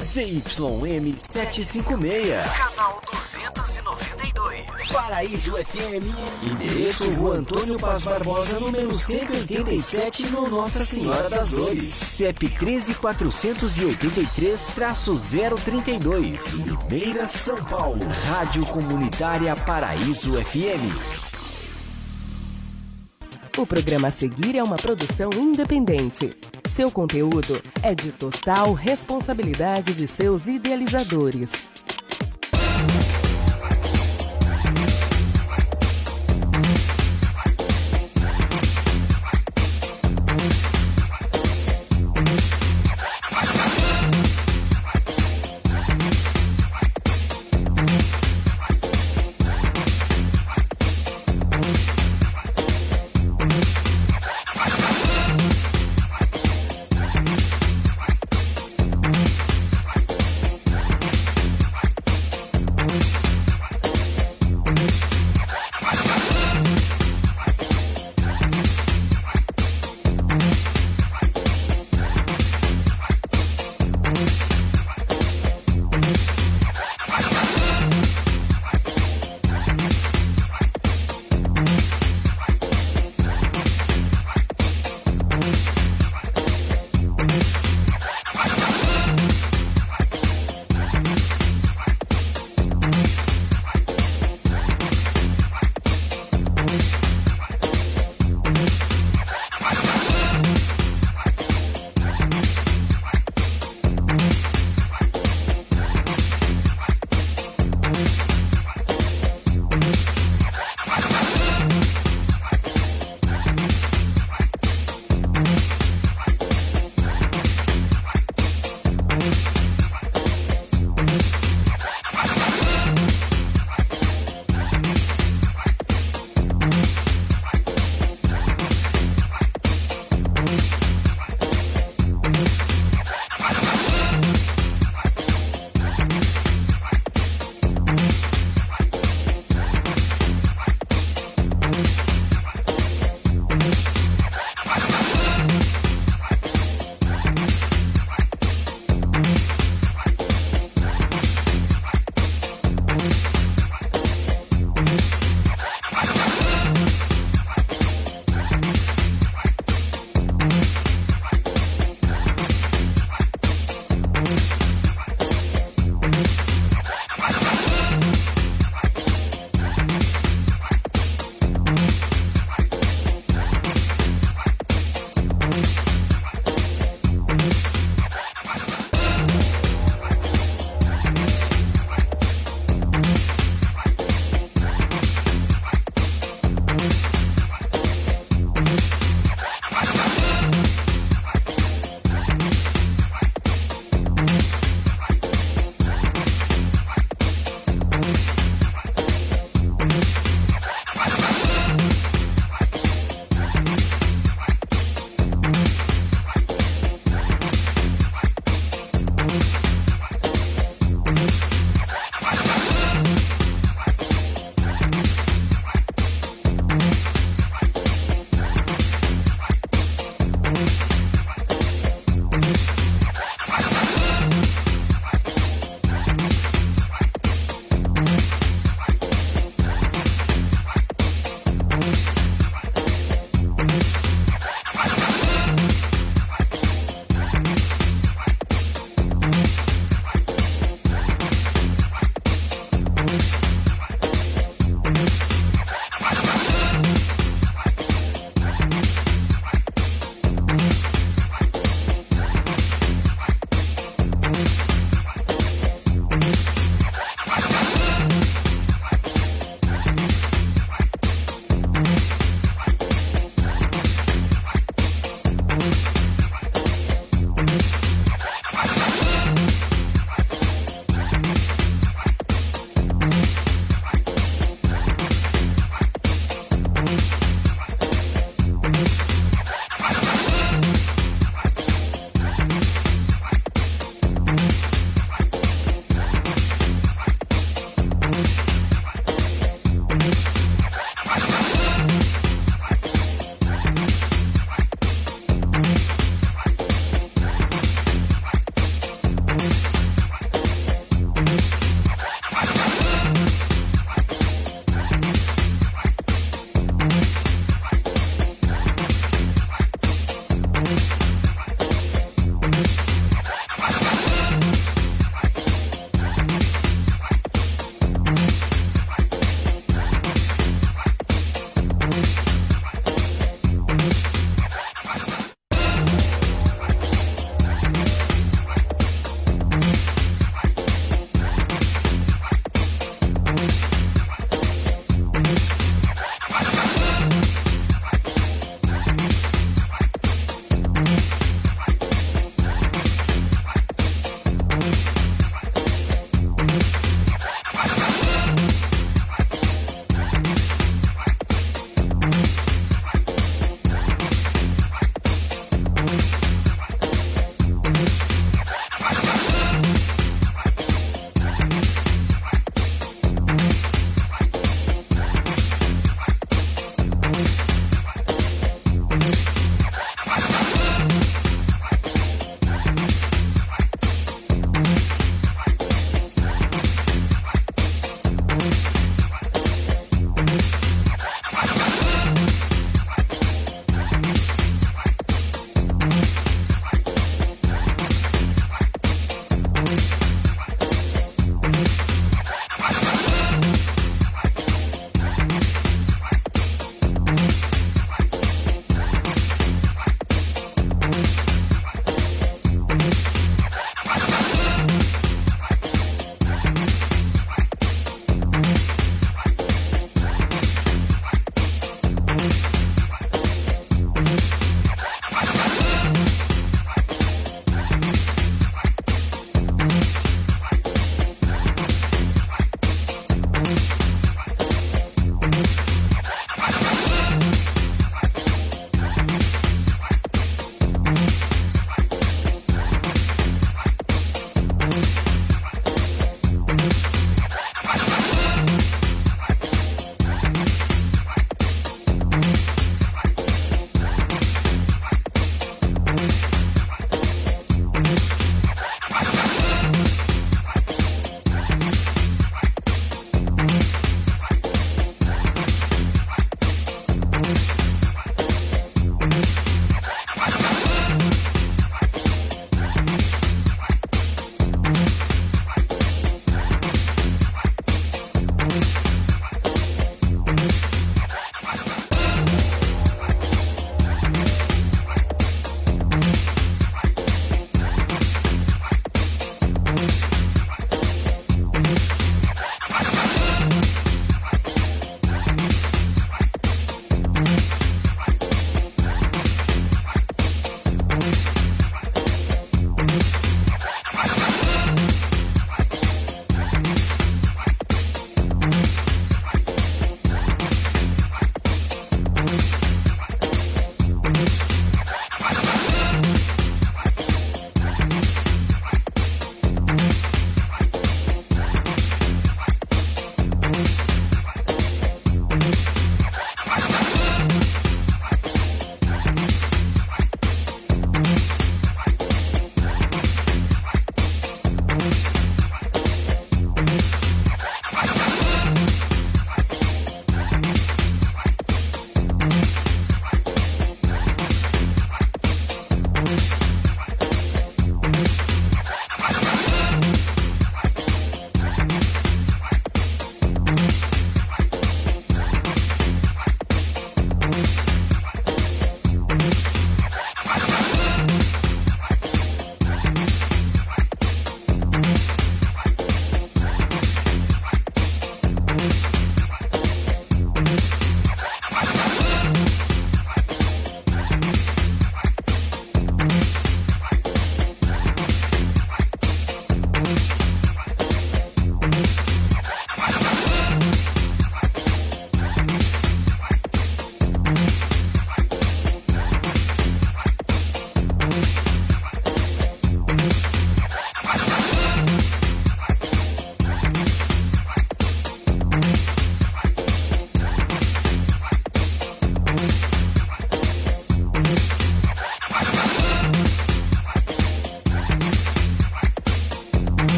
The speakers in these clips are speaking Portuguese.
ZYM 756, canal 292. Paraíso FM. Endereço Rua Antônio Paz Barbosa, número 187, no Nossa Senhora das Dores. CEP 13483-032. Limeira, São Paulo. Rádio Comunitária Paraíso FM. O programa a seguir é uma produção independente. Seu conteúdo é de total responsabilidade de seus idealizadores.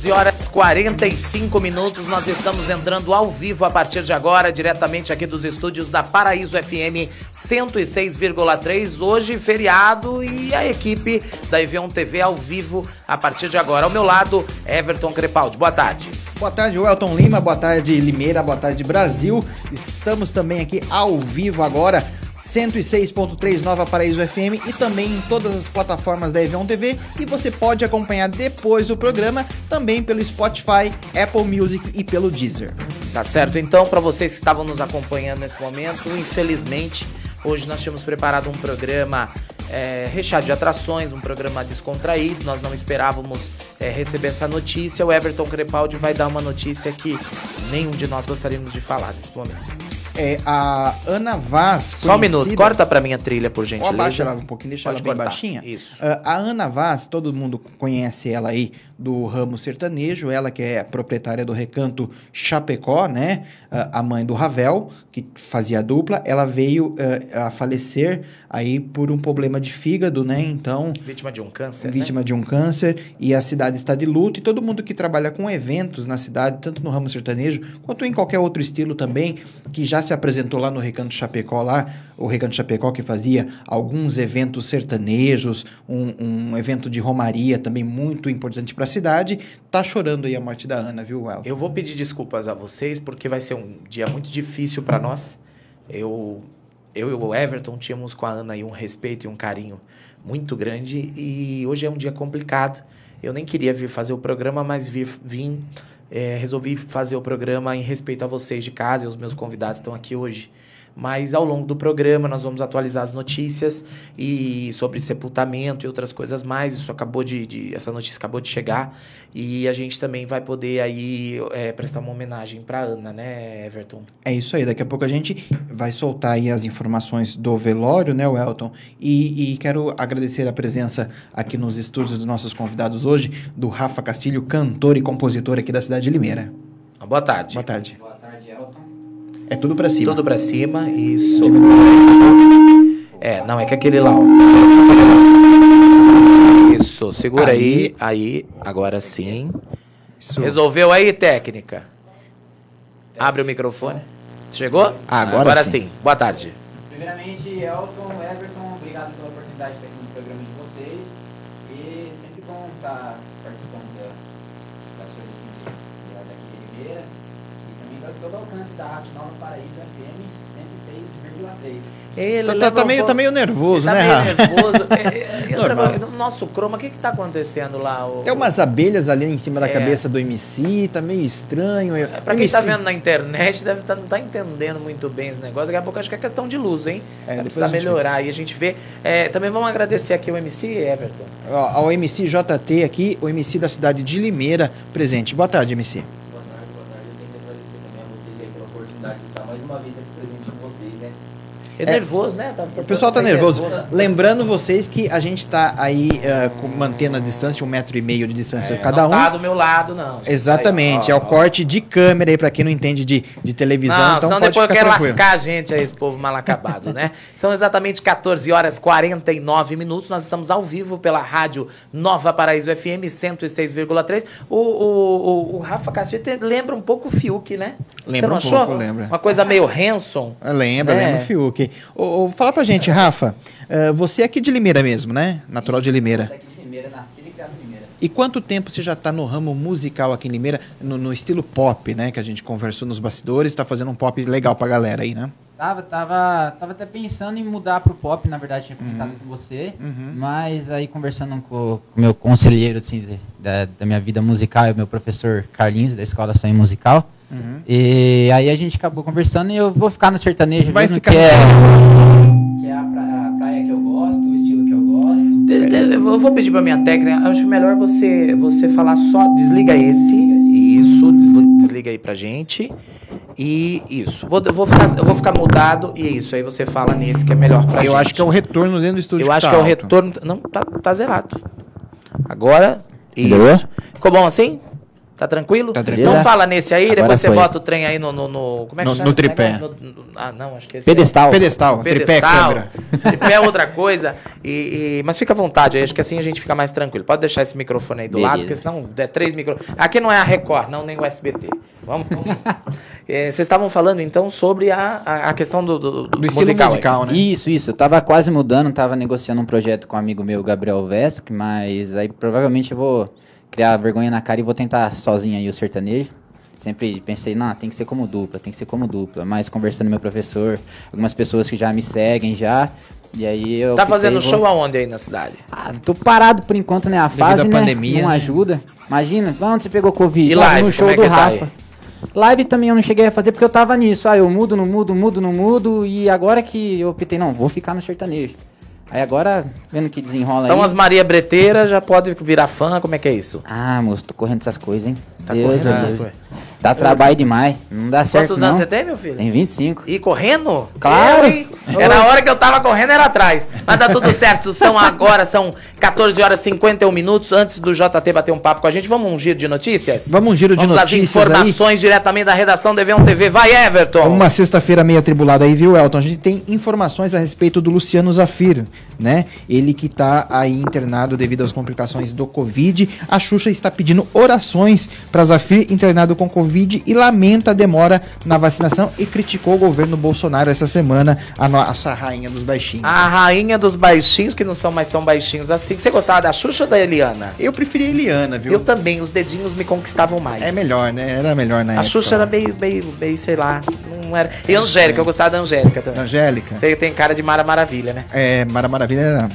14 horas 45 minutos, nós estamos entrando ao vivo a partir de agora, diretamente aqui dos estúdios da Paraíso FM 106,3. Hoje, feriado e a equipe da Evion TV ao vivo a partir de agora. Ao meu lado, Everton Crepaldi. Boa tarde. Boa tarde, Welton Lima. Boa tarde, Limeira. Boa tarde, Brasil. Estamos também aqui ao vivo agora 106.3 Nova Paraíso FM e também em todas as plataformas da Evion TV e você pode acompanhar depois do programa também pelo Spotify, Apple Music e pelo Deezer. Tá certo, então, para vocês que estavam nos acompanhando nesse momento, infelizmente, hoje nós tínhamos preparado um programa é, recheado de atrações, um programa descontraído, nós não esperávamos é, receber essa notícia. O Everton Crepaldi vai dar uma notícia que nenhum de nós gostaríamos de falar nesse momento é a Ana Vaz. Só um minuto, corta pra minha trilha, por gentileza. Abaixa ela um pouquinho, deixa Pode ela bem cortar. baixinha. Isso. Uh, a Ana Vaz, todo mundo conhece ela aí do ramo sertanejo, ela que é proprietária do recanto Chapecó, né? A mãe do Ravel, que fazia dupla, ela veio uh, a falecer aí por um problema de fígado, né? Então. Vítima de um câncer. Vítima né? de um câncer, e a cidade está de luto, e todo mundo que trabalha com eventos na cidade, tanto no ramo sertanejo, quanto em qualquer outro estilo também, que já se apresentou lá no Recanto Chapecó, lá, o Recanto Chapecó que fazia alguns eventos sertanejos, um, um evento de romaria também muito importante para cidade, tá chorando aí a morte da Ana, viu, Well? Eu vou pedir desculpas a vocês porque vai ser um dia muito difícil para nós. Eu, eu e o Everton tínhamos com a Ana aí um respeito e um carinho muito grande e hoje é um dia complicado. Eu nem queria vir fazer o programa, mas vim, é, resolvi fazer o programa em respeito a vocês de casa e os meus convidados estão aqui hoje mas ao longo do programa nós vamos atualizar as notícias e sobre sepultamento e outras coisas mais. Isso acabou de, de essa notícia acabou de chegar e a gente também vai poder aí é, prestar uma homenagem para Ana, né, Everton? É isso aí. Daqui a pouco a gente vai soltar aí as informações do velório, né, Welton? E, e quero agradecer a presença aqui nos estúdios dos nossos convidados hoje do Rafa Castilho, cantor e compositor aqui da cidade de Limeira. Boa tarde. Boa tarde. É tudo pra cima. Tudo pra cima, isso. É, não, é que aquele lá, ó. Isso, segura aí, aí, aí agora sim. Isso. Resolveu aí, técnica? Abre o microfone. Chegou? Agora, agora sim. sim. Boa tarde. Primeiramente, Elton, Everton, obrigado pela oportunidade de estar aqui no programa de vocês. E sempre bom estar participando da, das coisas aqui de Ribeira todo o alcance da Rádio Nova Paraíba FM 106,3. Ele tá, tá, tá, meio, tá meio nervoso, tá né, Rafa? Tá meio nervoso. é, é, nosso croma, o que que tá acontecendo lá? O... É umas abelhas ali em cima da é. cabeça do MC, tá meio estranho. É, pra quem MC... tá vendo na internet, deve tá, não tá entendendo muito bem esse negócio. Daqui a pouco acho que é questão de luz, hein? É, precisa melhorar. E a gente vê. É, também vamos agradecer aqui o MC Everton. Ó, ao MC JT aqui, o MC da cidade de Limeira, presente. Boa tarde, MC. É, nervoso, né? Tá, o pessoal tá nervoso. nervoso. Lembrando vocês que a gente tá aí uh, mantendo a distância, um metro e meio de distância é, cada um. Não tá do meu lado, não. Exatamente. Aí, ó, é o ó. corte de câmera aí, pra quem não entende de, de televisão. Não, então senão depois eu quero tranquilo. lascar a gente aí, esse povo mal acabado, né? São exatamente 14 horas 49 minutos. Nós estamos ao vivo pela rádio Nova Paraíso FM 106,3. O, o, o, o Rafa Castilho lembra um pouco o Fiuk, né? Lembra um achou? pouco, lembra. Uma coisa meio Hanson. Lembra, né? lembra o Fiuk. Ô, ô, fala pra gente, Rafa, uh, você é aqui de Limeira mesmo, né? Natural de Limeira. Daqui de Limeira, nasci e criado em Limeira. E quanto tempo você já está no ramo musical aqui em Limeira, no, no, estilo pop, né? Que a gente conversou nos bastidores, está fazendo um pop legal pra galera aí, né? Tava, tava, tava até pensando em mudar pro pop, na verdade, tinha comentado uhum. com você, uhum. mas aí conversando com o meu conselheiro, assim, da, da minha vida musical, o meu professor Carlinhos, da Escola Sonho Musical, Uhum. E aí a gente acabou conversando e eu vou ficar no sertanejo Vai mesmo, ficar que, é, que é a praia, a praia, que eu gosto, o estilo que eu gosto. Eu vou pedir pra minha técnica, acho melhor você, você falar só, desliga esse, isso, desliga aí pra gente. E isso. Vou, vou, ficar, eu vou ficar mudado e isso. Aí você fala nesse que é melhor pra eu gente. Eu acho que é o retorno dentro do estúdio. Eu acho tá que é o retorno. Não, tá, tá zerado. Agora. Isso. Ficou bom assim? Tá tranquilo? Tá tranquilo. Então fala nesse aí, Agora depois você foi. bota o trem aí no. no, no- como é que No- chama? no tripé. No- no- ah, não, acho que esse Pedestal. Pedestal, tripé, Pedestal. câmera. Tripé é outra coisa. E, e- mas fica à vontade, aí, acho que assim a gente fica mais tranquilo. Pode deixar esse microfone aí do Beleza. lado, porque senão é três microfones. Aqui não é a Record, não, nem o SBT. Vamos. vamos. É, vocês estavam falando então sobre a, a, questão do, do, do Do estilo musical. aí. musical, né? Isso, isso. Eu tava quase mudando, tava negociando um projeto com um amigo meu, Gabriel Vesk, mas aí provavelmente eu vou criar vergonha na cara e vou tentar sozinho aí o sertanejo. Sempre pensei, não, tem que ser como dupla, tem que ser como dupla. Mas conversando com meu professor, algumas pessoas que já me seguem já. E aí eu. Tá fazendo vou- show aonde aí na cidade? Ah, tô parado por enquanto, né? A Devido fase, né? pandemia, não né? ajuda. Imagina, onde você pegou Covid? E Ah, live, no show é do tá Rafa. aí? Live também eu não cheguei a fazer porque eu tava nisso. Ah, eu mudo, não mudo, mudo, não mudo. E agora que eu optei, não, vou ficar no sertanejo. Aí agora, vendo que desenrola Então aí. as Maria Breteira já pode virar fã, como é que é isso? Ah, moço, tô correndo essas coisas, hein? Tá Deus, correndo essas Deus. coisas. Dá trabalho demais. Não dá certo, Quantos não. anos você tem, meu filho? Tem 25. E correndo? Claro. Eu, Era a hora que eu tava correndo, era atrás. Mas tá tudo certo. São agora, são 14 horas e 51 minutos. Antes do JT bater um papo com a gente, vamos um giro de notícias? Vamos um giro de Vamos às notícias aí. informações diretamente da redação do Evião TV. Vai, Everton! Uma sexta-feira meio atribulada aí, viu, Elton? A gente tem informações a respeito do Luciano Zafir, né? Ele que tá aí internado devido às complicações do Covid. A Xuxa está pedindo orações para Zafir internado com Covid e lamenta a demora na vacinação e criticou o governo Bolsonaro essa semana, a nossa rainha dos baixinhos. A rainha dos baixinhos, que não são mais tão baixinhos assim. Você gostava da Xuxa ou da Eliana? Eu preferi a Eliana, viu? Eu também, os dedinhos me conquistavam mais. É melhor, né? Era melhor na A época. Xuxa era meio, meio, meio, sei lá. Não era. E Angélica, eu gostava da Angélica também. Angélica. Você tem cara de Mara Maravilha, né? É, Mara Maravilha era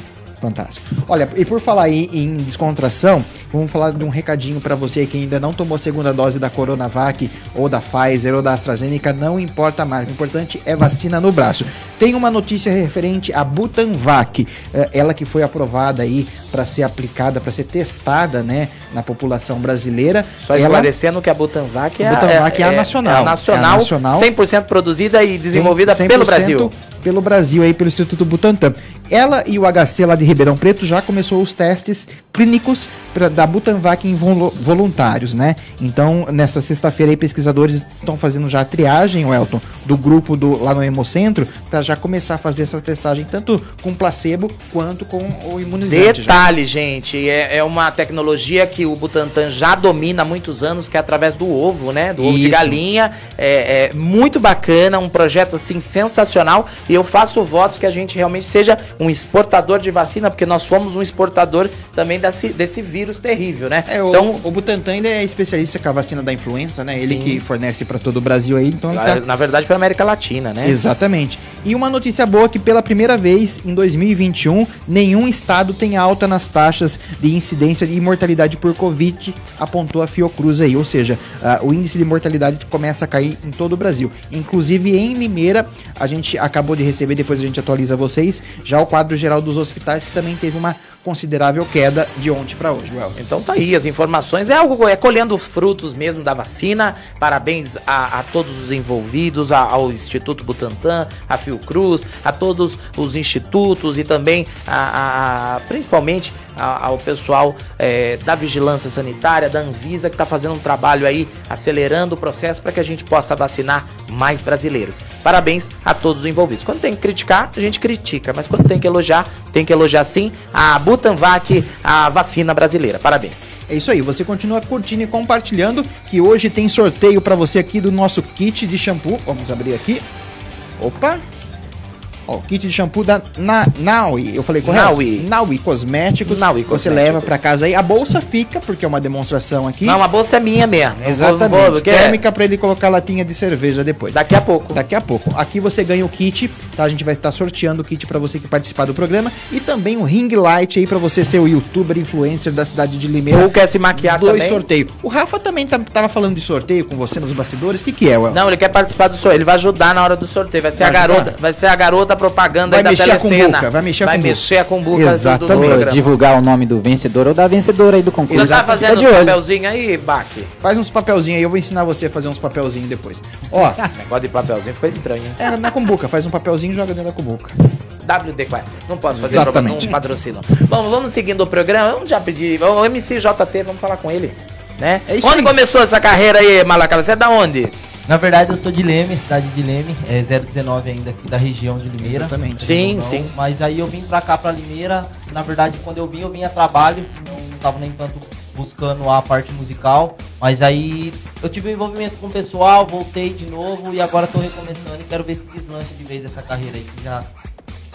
fantástico. Olha, e por falar aí em descontração, vamos falar de um recadinho pra você que ainda não tomou a segunda dose da Coronavac, ou da Pfizer, ou da AstraZeneca, não importa a marca, o importante é vacina no braço. Tem uma notícia referente à Butanvac, eh, ela que foi aprovada aí para ser aplicada, para ser testada, né, na população brasileira. Só ela esclarecendo que a Butanvac é, Butanvac é a nacional. É a nacional, É a nacional. 100% produzida e desenvolvida 100% pelo Brasil. Pelo Brasil aí, pelo Instituto Butantan. Ela e o HC lá de Ribeirão Preto já começou os testes clínicos pra, da Butanvac em volu- voluntários, né? Então, nessa sexta-feira aí, pesquisadores estão fazendo já a triagem, Elton, do grupo do, lá no Hemocentro, para já começar a fazer essa testagem tanto com placebo quanto com o imunizante. já. Detalhe, gente, é, é uma tecnologia que o Butantan já domina há muitos anos, que é através do ovo, né? Do ovo de galinha. É, é muito bacana, um projeto assim sensacional. E eu faço votos que a gente realmente seja um exportador de vacina, porque nós fomos um exportador também desse, desse vírus terrível, né? É, o, então, o Butantan ainda é especialista com a vacina da influenza, né? Ele Sim. que fornece para todo o Brasil aí, então tá, na verdade, para América Latina, né? Exatamente. E uma notícia boa que pela primeira vez em 2021, nenhum estado tem alta nas taxas de incidência de mortalidade por Covid, apontou a Fiocruz aí. Ou seja, ah, o índice de mortalidade começa a cair em todo o Brasil. Inclusive em Limeira, a gente acabou de receber, depois a gente atualiza vocês, já o quadro geral dos hospitais, que também teve uma considerável queda de ontem para hoje, Well. Então tá aí, as informações. É algo, é colhendo os frutos mesmo da vacina. Parabéns a, a todos os envolvidos, a- ao Instituto Butantan, a Fiocruz, a todos os institutos e também a, a- principalmente ao pessoal é, da Vigilância Sanitária, da Anvisa, que está fazendo um trabalho aí, acelerando o processo para que a gente possa vacinar mais brasileiros. Parabéns a todos os envolvidos. Quando tem que criticar, a gente critica, mas quando tem que elogiar, tem que elogiar sim a Butanvac, a vacina brasileira. Parabéns. É isso aí, você continua curtindo e compartilhando que hoje tem sorteio para você aqui do nosso kit de shampoo. Vamos abrir aqui. Opa! Ó, o kit de shampoo da Na, Naui. Eu falei correto? Naui. Naui Cosméticos. Naui Você Cosméticos. leva para casa aí. A bolsa fica, porque é uma demonstração aqui. Não, a bolsa é minha mesmo. Exatamente. vou- vou- quer- Térmica para ele colocar latinha de cerveja depois. Daqui a pouco. Daqui a pouco. Aqui você ganha o kit, tá? A gente vai estar sorteando o kit para você que participar do programa e também um ring light aí para você ser o youtuber influencer da cidade de Limeira. Ou quer se maquiar Dois também? sorteios. O Rafa também tá- tava falando de sorteio com você nos bastidores. O que que é, Well? Não, ele quer participar do sorteio. Ele vai ajudar na hora do sorteio. Vai ser Vai a garota, ajudar? vai ser a garota propaganda Vai aí da mexer a telecena. cumbuca, vai mexer a vai cumbuca. mexer a cumbuca do- do, Exatamente. Programa. divulgar o nome do vencedor ou da vencedora aí do concurso. Você tá fazendo olho. papelzinho aí, Baque? Faz uns papelzinhos aí, eu vou ensinar você a fazer uns papelzinhos depois. Ó, Negócio de papelzinho ficou estranho, hein? é na cumbuca, faz um papelzinho e joga dentro da cumbuca. WD4. Não posso fazer Exatamente. propaganda, não patrocínio. Vamos, vamos seguindo o programa. Vamos já pedir. O MCJT, vamos falar com ele. né? É isso onde aí. começou essa carreira aí, Malacaba? Você é da onde? Na verdade, eu sou de Leme, cidade de Leme, é 019 ainda aqui da região de Limeira. Exatamente. Sim, Não, sim. Mas aí eu vim pra cá, pra Limeira. Na verdade, quando eu vim, eu vim a trabalho. Não tava nem tanto buscando a parte musical. Mas aí eu tive um envolvimento com o pessoal, voltei de novo e agora tô recomeçando e quero ver se deslancha de vez essa carreira aí que já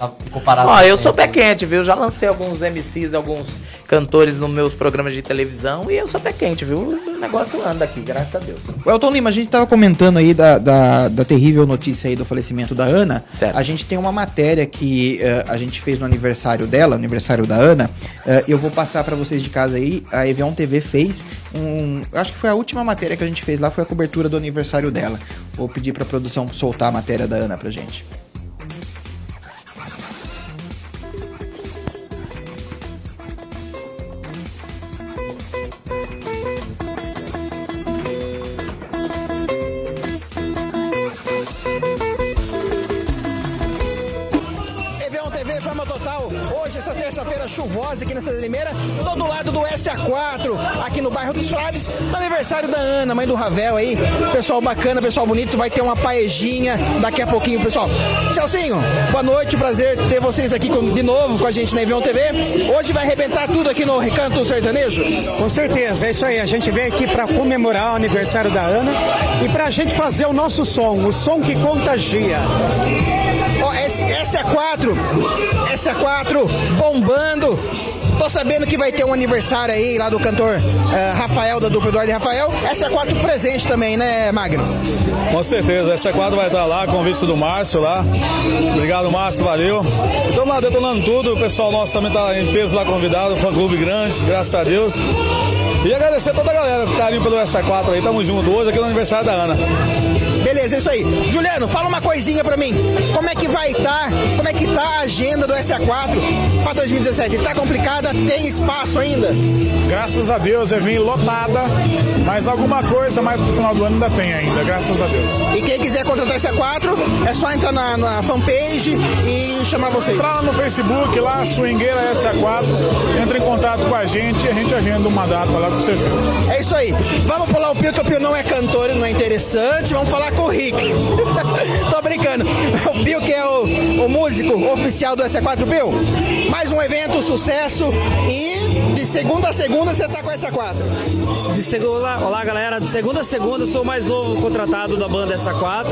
tá, ficou parado. Ó, eu sou pé tempo. quente, viu? Já lancei alguns MCs, alguns cantores nos meus programas de televisão e eu sou pé quente, viu? O negócio anda aqui, graças a Deus. O Elton Lima, a gente tava comentando aí da, da, da terrível notícia aí do falecimento da Ana. Certo. A gente tem uma matéria que eh, a gente fez no aniversário dela, aniversário da Ana. Eh, eu vou passar pra vocês de casa aí. A Evian TV fez um. Acho que foi a última matéria que a gente fez lá, foi a cobertura do aniversário dela. Vou pedir pra produção soltar a matéria da Ana pra gente. Chuvosa aqui nessa Limeira. Tô do lado do SA4, aqui no bairro dos Frades. Aniversário da Ana, mãe do Ravel aí. Pessoal bacana, pessoal bonito. Vai ter uma paejinha daqui a pouquinho, pessoal. Celcinho, boa noite. Prazer ter vocês aqui com- de novo com a gente na EV1 TV. Hoje vai arrebentar tudo aqui no Recanto Sertanejo. Com certeza, é isso aí. A gente veio aqui para comemorar o aniversário da Ana e para a gente fazer o nosso som, o som que contagia. Ó, S- SA4, SA4 bombando. Tô sabendo que vai ter um aniversário aí lá do cantor eh, Rafael, da dupla Eduardo e Rafael. SA4 presente também, né, Magno? Com certeza, essa quadra vai estar lá, convite do Márcio lá. Obrigado, Márcio, valeu. Estamos lá detonando tudo, o pessoal nosso também está em peso lá convidado, fã clube grande, graças a Deus. E agradecer a toda a galera, o carinho pelo S4 aí, tamo junto hoje aqui no aniversário da Ana. Beleza, é isso aí. Juliano, fala uma coisinha pra mim. Como é que vai estar, como é que tá a agenda do SA4 pra 2017? Tá complicada? Tem espaço ainda? Graças a Deus, eu vim lotada, mas alguma coisa mais pro final do ano ainda tem ainda, graças a Deus. E quem quiser contratar SA4, é só entrar na, na fanpage e chamar vocês. Entra lá no Facebook, lá, Swingueira SA4, entra em contato com a gente e a gente agenda uma data lá com certeza. É isso aí. Vamos pular o Pio, que o Pio não é cantor e não é interessante. Vamos falar com o Rick. Tô brincando. O Pio, que é o, o músico oficial do SA4 Pio. Mais um evento, sucesso. E de segunda a segunda você tá com o SA4. De segunda, olá galera, de segunda a segunda eu sou o mais novo contratado da banda SA4.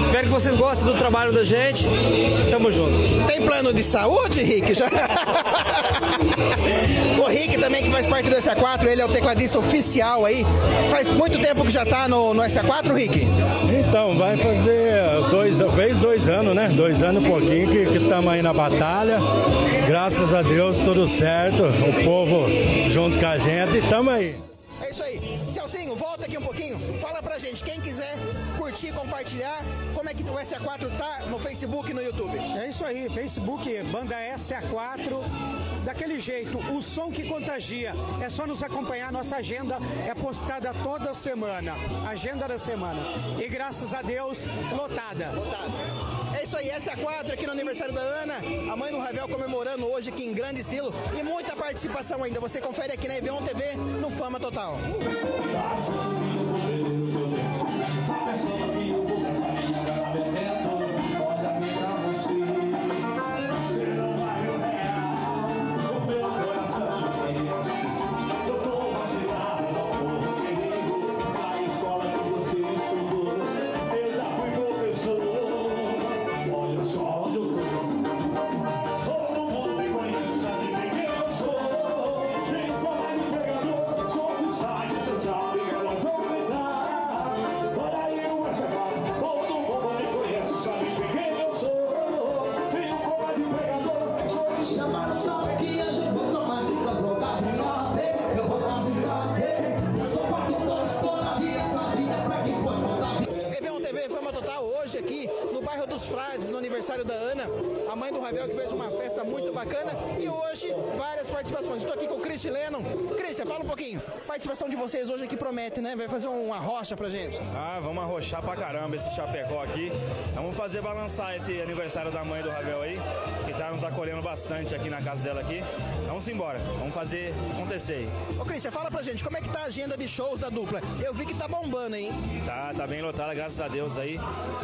Espero que vocês gostem do trabalho da gente. Tamo junto. Tem plano de saúde, Rick? Já... o Rick também, que faz parte do SA4, ele é o tecladista oficial aí. Faz muito tempo que já tá no, no SA4, Rick? Então, vai fazer dois, fez dois anos, né? Dois anos e pouquinho que estamos aí na batalha. Graças a Deus, tudo certo. O povo junto com a gente e estamos aí. É isso aí. Celcinho, volta aqui um pouquinho. Fala pra gente, quem quiser curtir, compartilhar, como é que o SA4 tá no Facebook e no YouTube? É isso aí, Facebook, banda SA4, daquele jeito, o som que contagia. É só nos acompanhar, nossa agenda é postada toda semana, agenda da semana. E graças a Deus, lotada. É isso aí, SA4 aqui no aniversário da Ana, a mãe do Ravel comemorando hoje aqui em grande estilo e muita participação ainda. Você confere aqui na EV1 TV no Fama Total. Aniversário da Ana, a mãe do Ravel, que fez uma festa muito bacana. E hoje, várias participações. Estou aqui com o Chris Lennon. Christian, fala um pouquinho. Participação de vocês hoje aqui promete, né? Vai fazer uma rocha pra gente. Ah, vamos arrochar pra caramba esse Chapecó aqui. Vamos fazer balançar esse aniversário da mãe do Ravel aí, que tá nos acolhendo bastante aqui na casa dela aqui. Vamos embora, vamos fazer acontecer aí. Ô, Christian, fala pra gente, como é que tá a agenda de shows da dupla? Eu vi que tá bombando, hein? Tá, tá bem lotada, graças a Deus aí.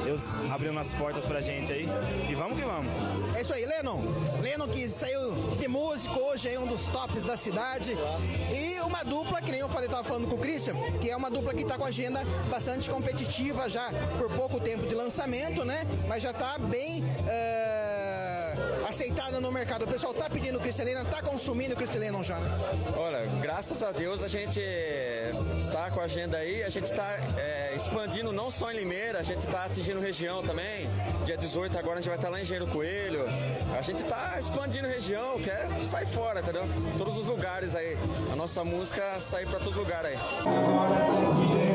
Deus abrindo as portas pra gente aí. E vamos que vamos. É isso aí, Lennon. Lennon que saiu de músico, hoje é um dos tops da cidade. E uma dupla, que nem eu falei, tava falando com o Christian, que é uma dupla que tá com agenda bastante competitiva já por pouco tempo de lançamento, né? Mas já tá bem. eh, aceitada no mercado. O pessoal tá pedindo cristalina, tá consumindo cristalina já, né? Olha, graças a Deus a gente tá com a agenda aí, a gente tá é, expandindo não só em Limeira, a gente tá atingindo região também. Dia 18 agora a gente vai estar lá em Engenheiro Coelho. A gente tá expandindo região, quer sair fora, entendeu? Todos os lugares aí. A nossa música sair pra todo lugar aí. Réveillon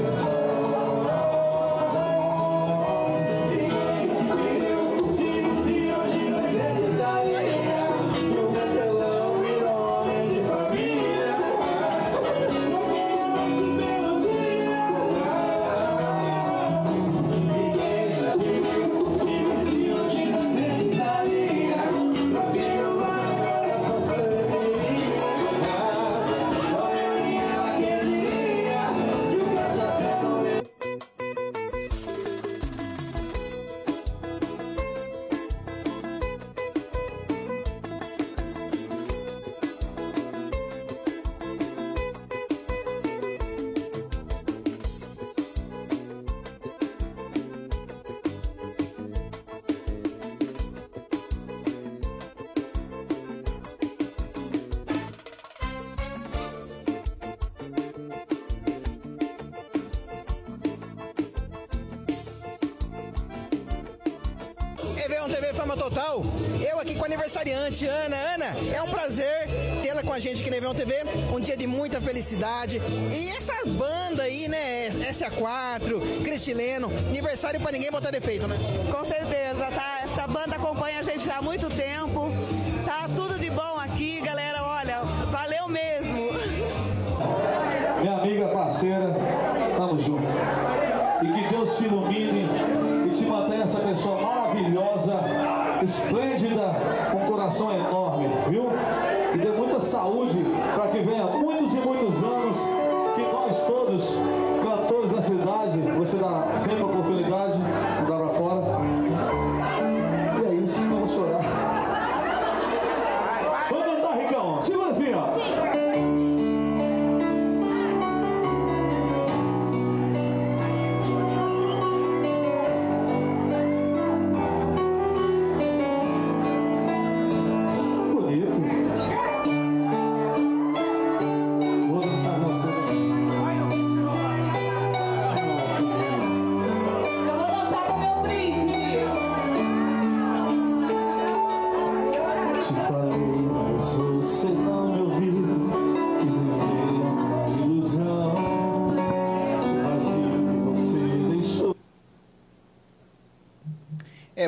felicidade. E essa banda aí, né? SA4, Cristileno. Aniversário pra ninguém botar defeito, né? Com certeza, tá? Essa banda acompanha a gente já há muito tempo. Tá tudo de bom aqui, galera. Olha, valeu mesmo. Minha amiga parceira, tamo junto. E que Deus te ilumine e te mantenha essa pessoa maravilhosa, esplêndida, com um coração enorme,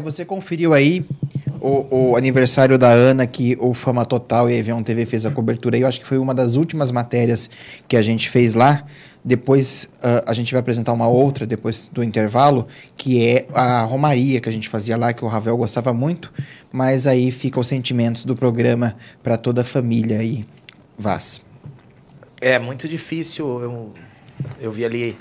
você conferiu aí o, o aniversário da Ana que o Fama Total e a Evian TV fez a cobertura. aí. Eu acho que foi uma das últimas matérias que a gente fez lá. Depois ah, a gente vai apresentar uma outra depois do intervalo, que é a Romaria que a gente fazia lá, que o Ravel gostava muito. Mas aí fica os sentimentos do programa para toda a família aí. Vaz. É muito difícil. Eu, eu vi ali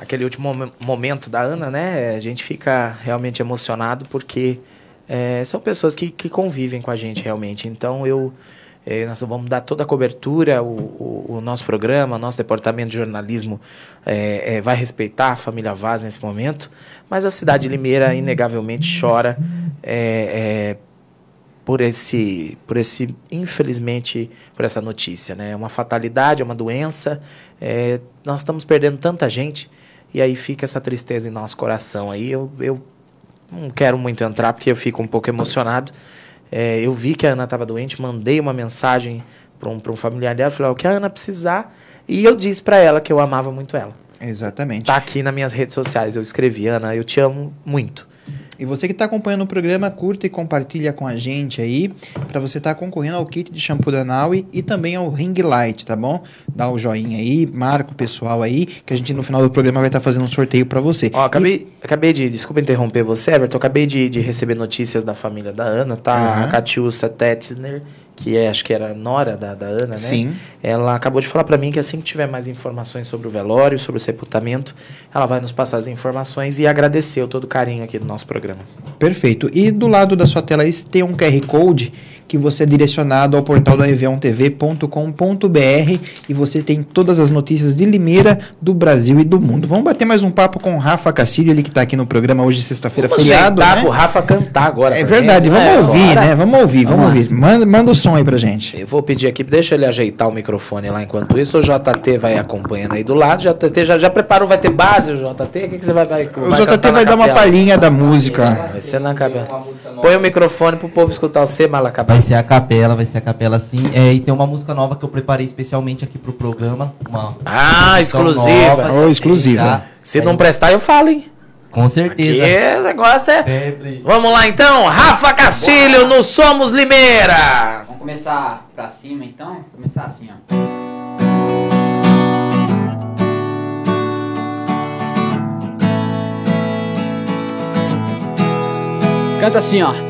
aquele último momen- momento da Ana, né? A gente fica realmente emocionado porque é, são pessoas que, que convivem com a gente realmente. Então eu é, nós vamos dar toda a cobertura, o, o, o nosso programa, nosso departamento de jornalismo é, é, vai respeitar a família Vaz nesse momento, mas a cidade de Limeira inegavelmente chora é, é, por esse, por esse, infelizmente, por essa notícia, né? É uma fatalidade, é uma doença. é, nós estamos perdendo tanta gente e aí fica essa tristeza em nosso coração. Aí eu, eu não quero muito entrar porque eu fico um pouco emocionado. É, eu vi que a Ana estava doente, mandei uma mensagem para um, pra um familiar dela, falei, "Ó, o que a Ana precisar, e eu disse para ela que eu amava muito ela. Exatamente. Tá aqui nas minhas redes sociais, eu escrevi, Ana, eu te amo muito. E você que está acompanhando o programa, curta e compartilha com a gente aí, para você estar concorrendo ao kit de shampoo da Naui e também ao Ring Light, tá bom? Dá o joinha aí, marca o pessoal aí, que a gente no final do programa vai estar fazendo um sorteio para você. Ó, acabei, acabei de, desculpa interromper você, Everton, acabei de, de receber notícias da família da Ana, tá? Aham. A Catiúcia Tetzner, que é, acho que era nora da, da Ana, né? Sim. Ela acabou de falar pra mim que assim que tiver mais informações sobre o velório, sobre o sepultamento, ela vai nos passar as informações e agradecer todo o carinho aqui do nosso programa. Perfeito. E do lado da sua tela aí tem um QR Code que você é direcionado ao portal do ev1tv.com.br e você tem todas as notícias de Limeira, do Brasil e do mundo. Vamos bater mais um papo com o Rafa Castilho, ele que está aqui no programa hoje, sexta-feira, Vamos feriado, ajeitar né? pro Rafa cantar agora. É verdade, vamos É, ouvir, né? Vamos ouvir, vamos, Vamos ouvir. Manda, manda o som aí pra gente. Eu vou pedir aqui, deixa ele ajeitar o microfone lá enquanto isso. O JT vai acompanhando aí do lado. JT já, já preparou, vai ter base o JT? O que, que você vai, vai O JT vai dar uma palhinha da música. Vai ser na capela. Põe o microfone pro povo escutar você, Malacabá. Vai ser a capela, vai ser a capela sim. É, e tem uma música nova que eu preparei especialmente aqui pro programa. Uma Ah, exclusiva. nova. Oh, exclusiva. Tá? Se não prestar, eu falo, hein? Com certeza. Aqui o negócio é. Sempre. Vamos lá então, Rafa Castilho no Somos Limeira. Vamos começar pra cima então? Começar assim, ó. Canta assim, ó.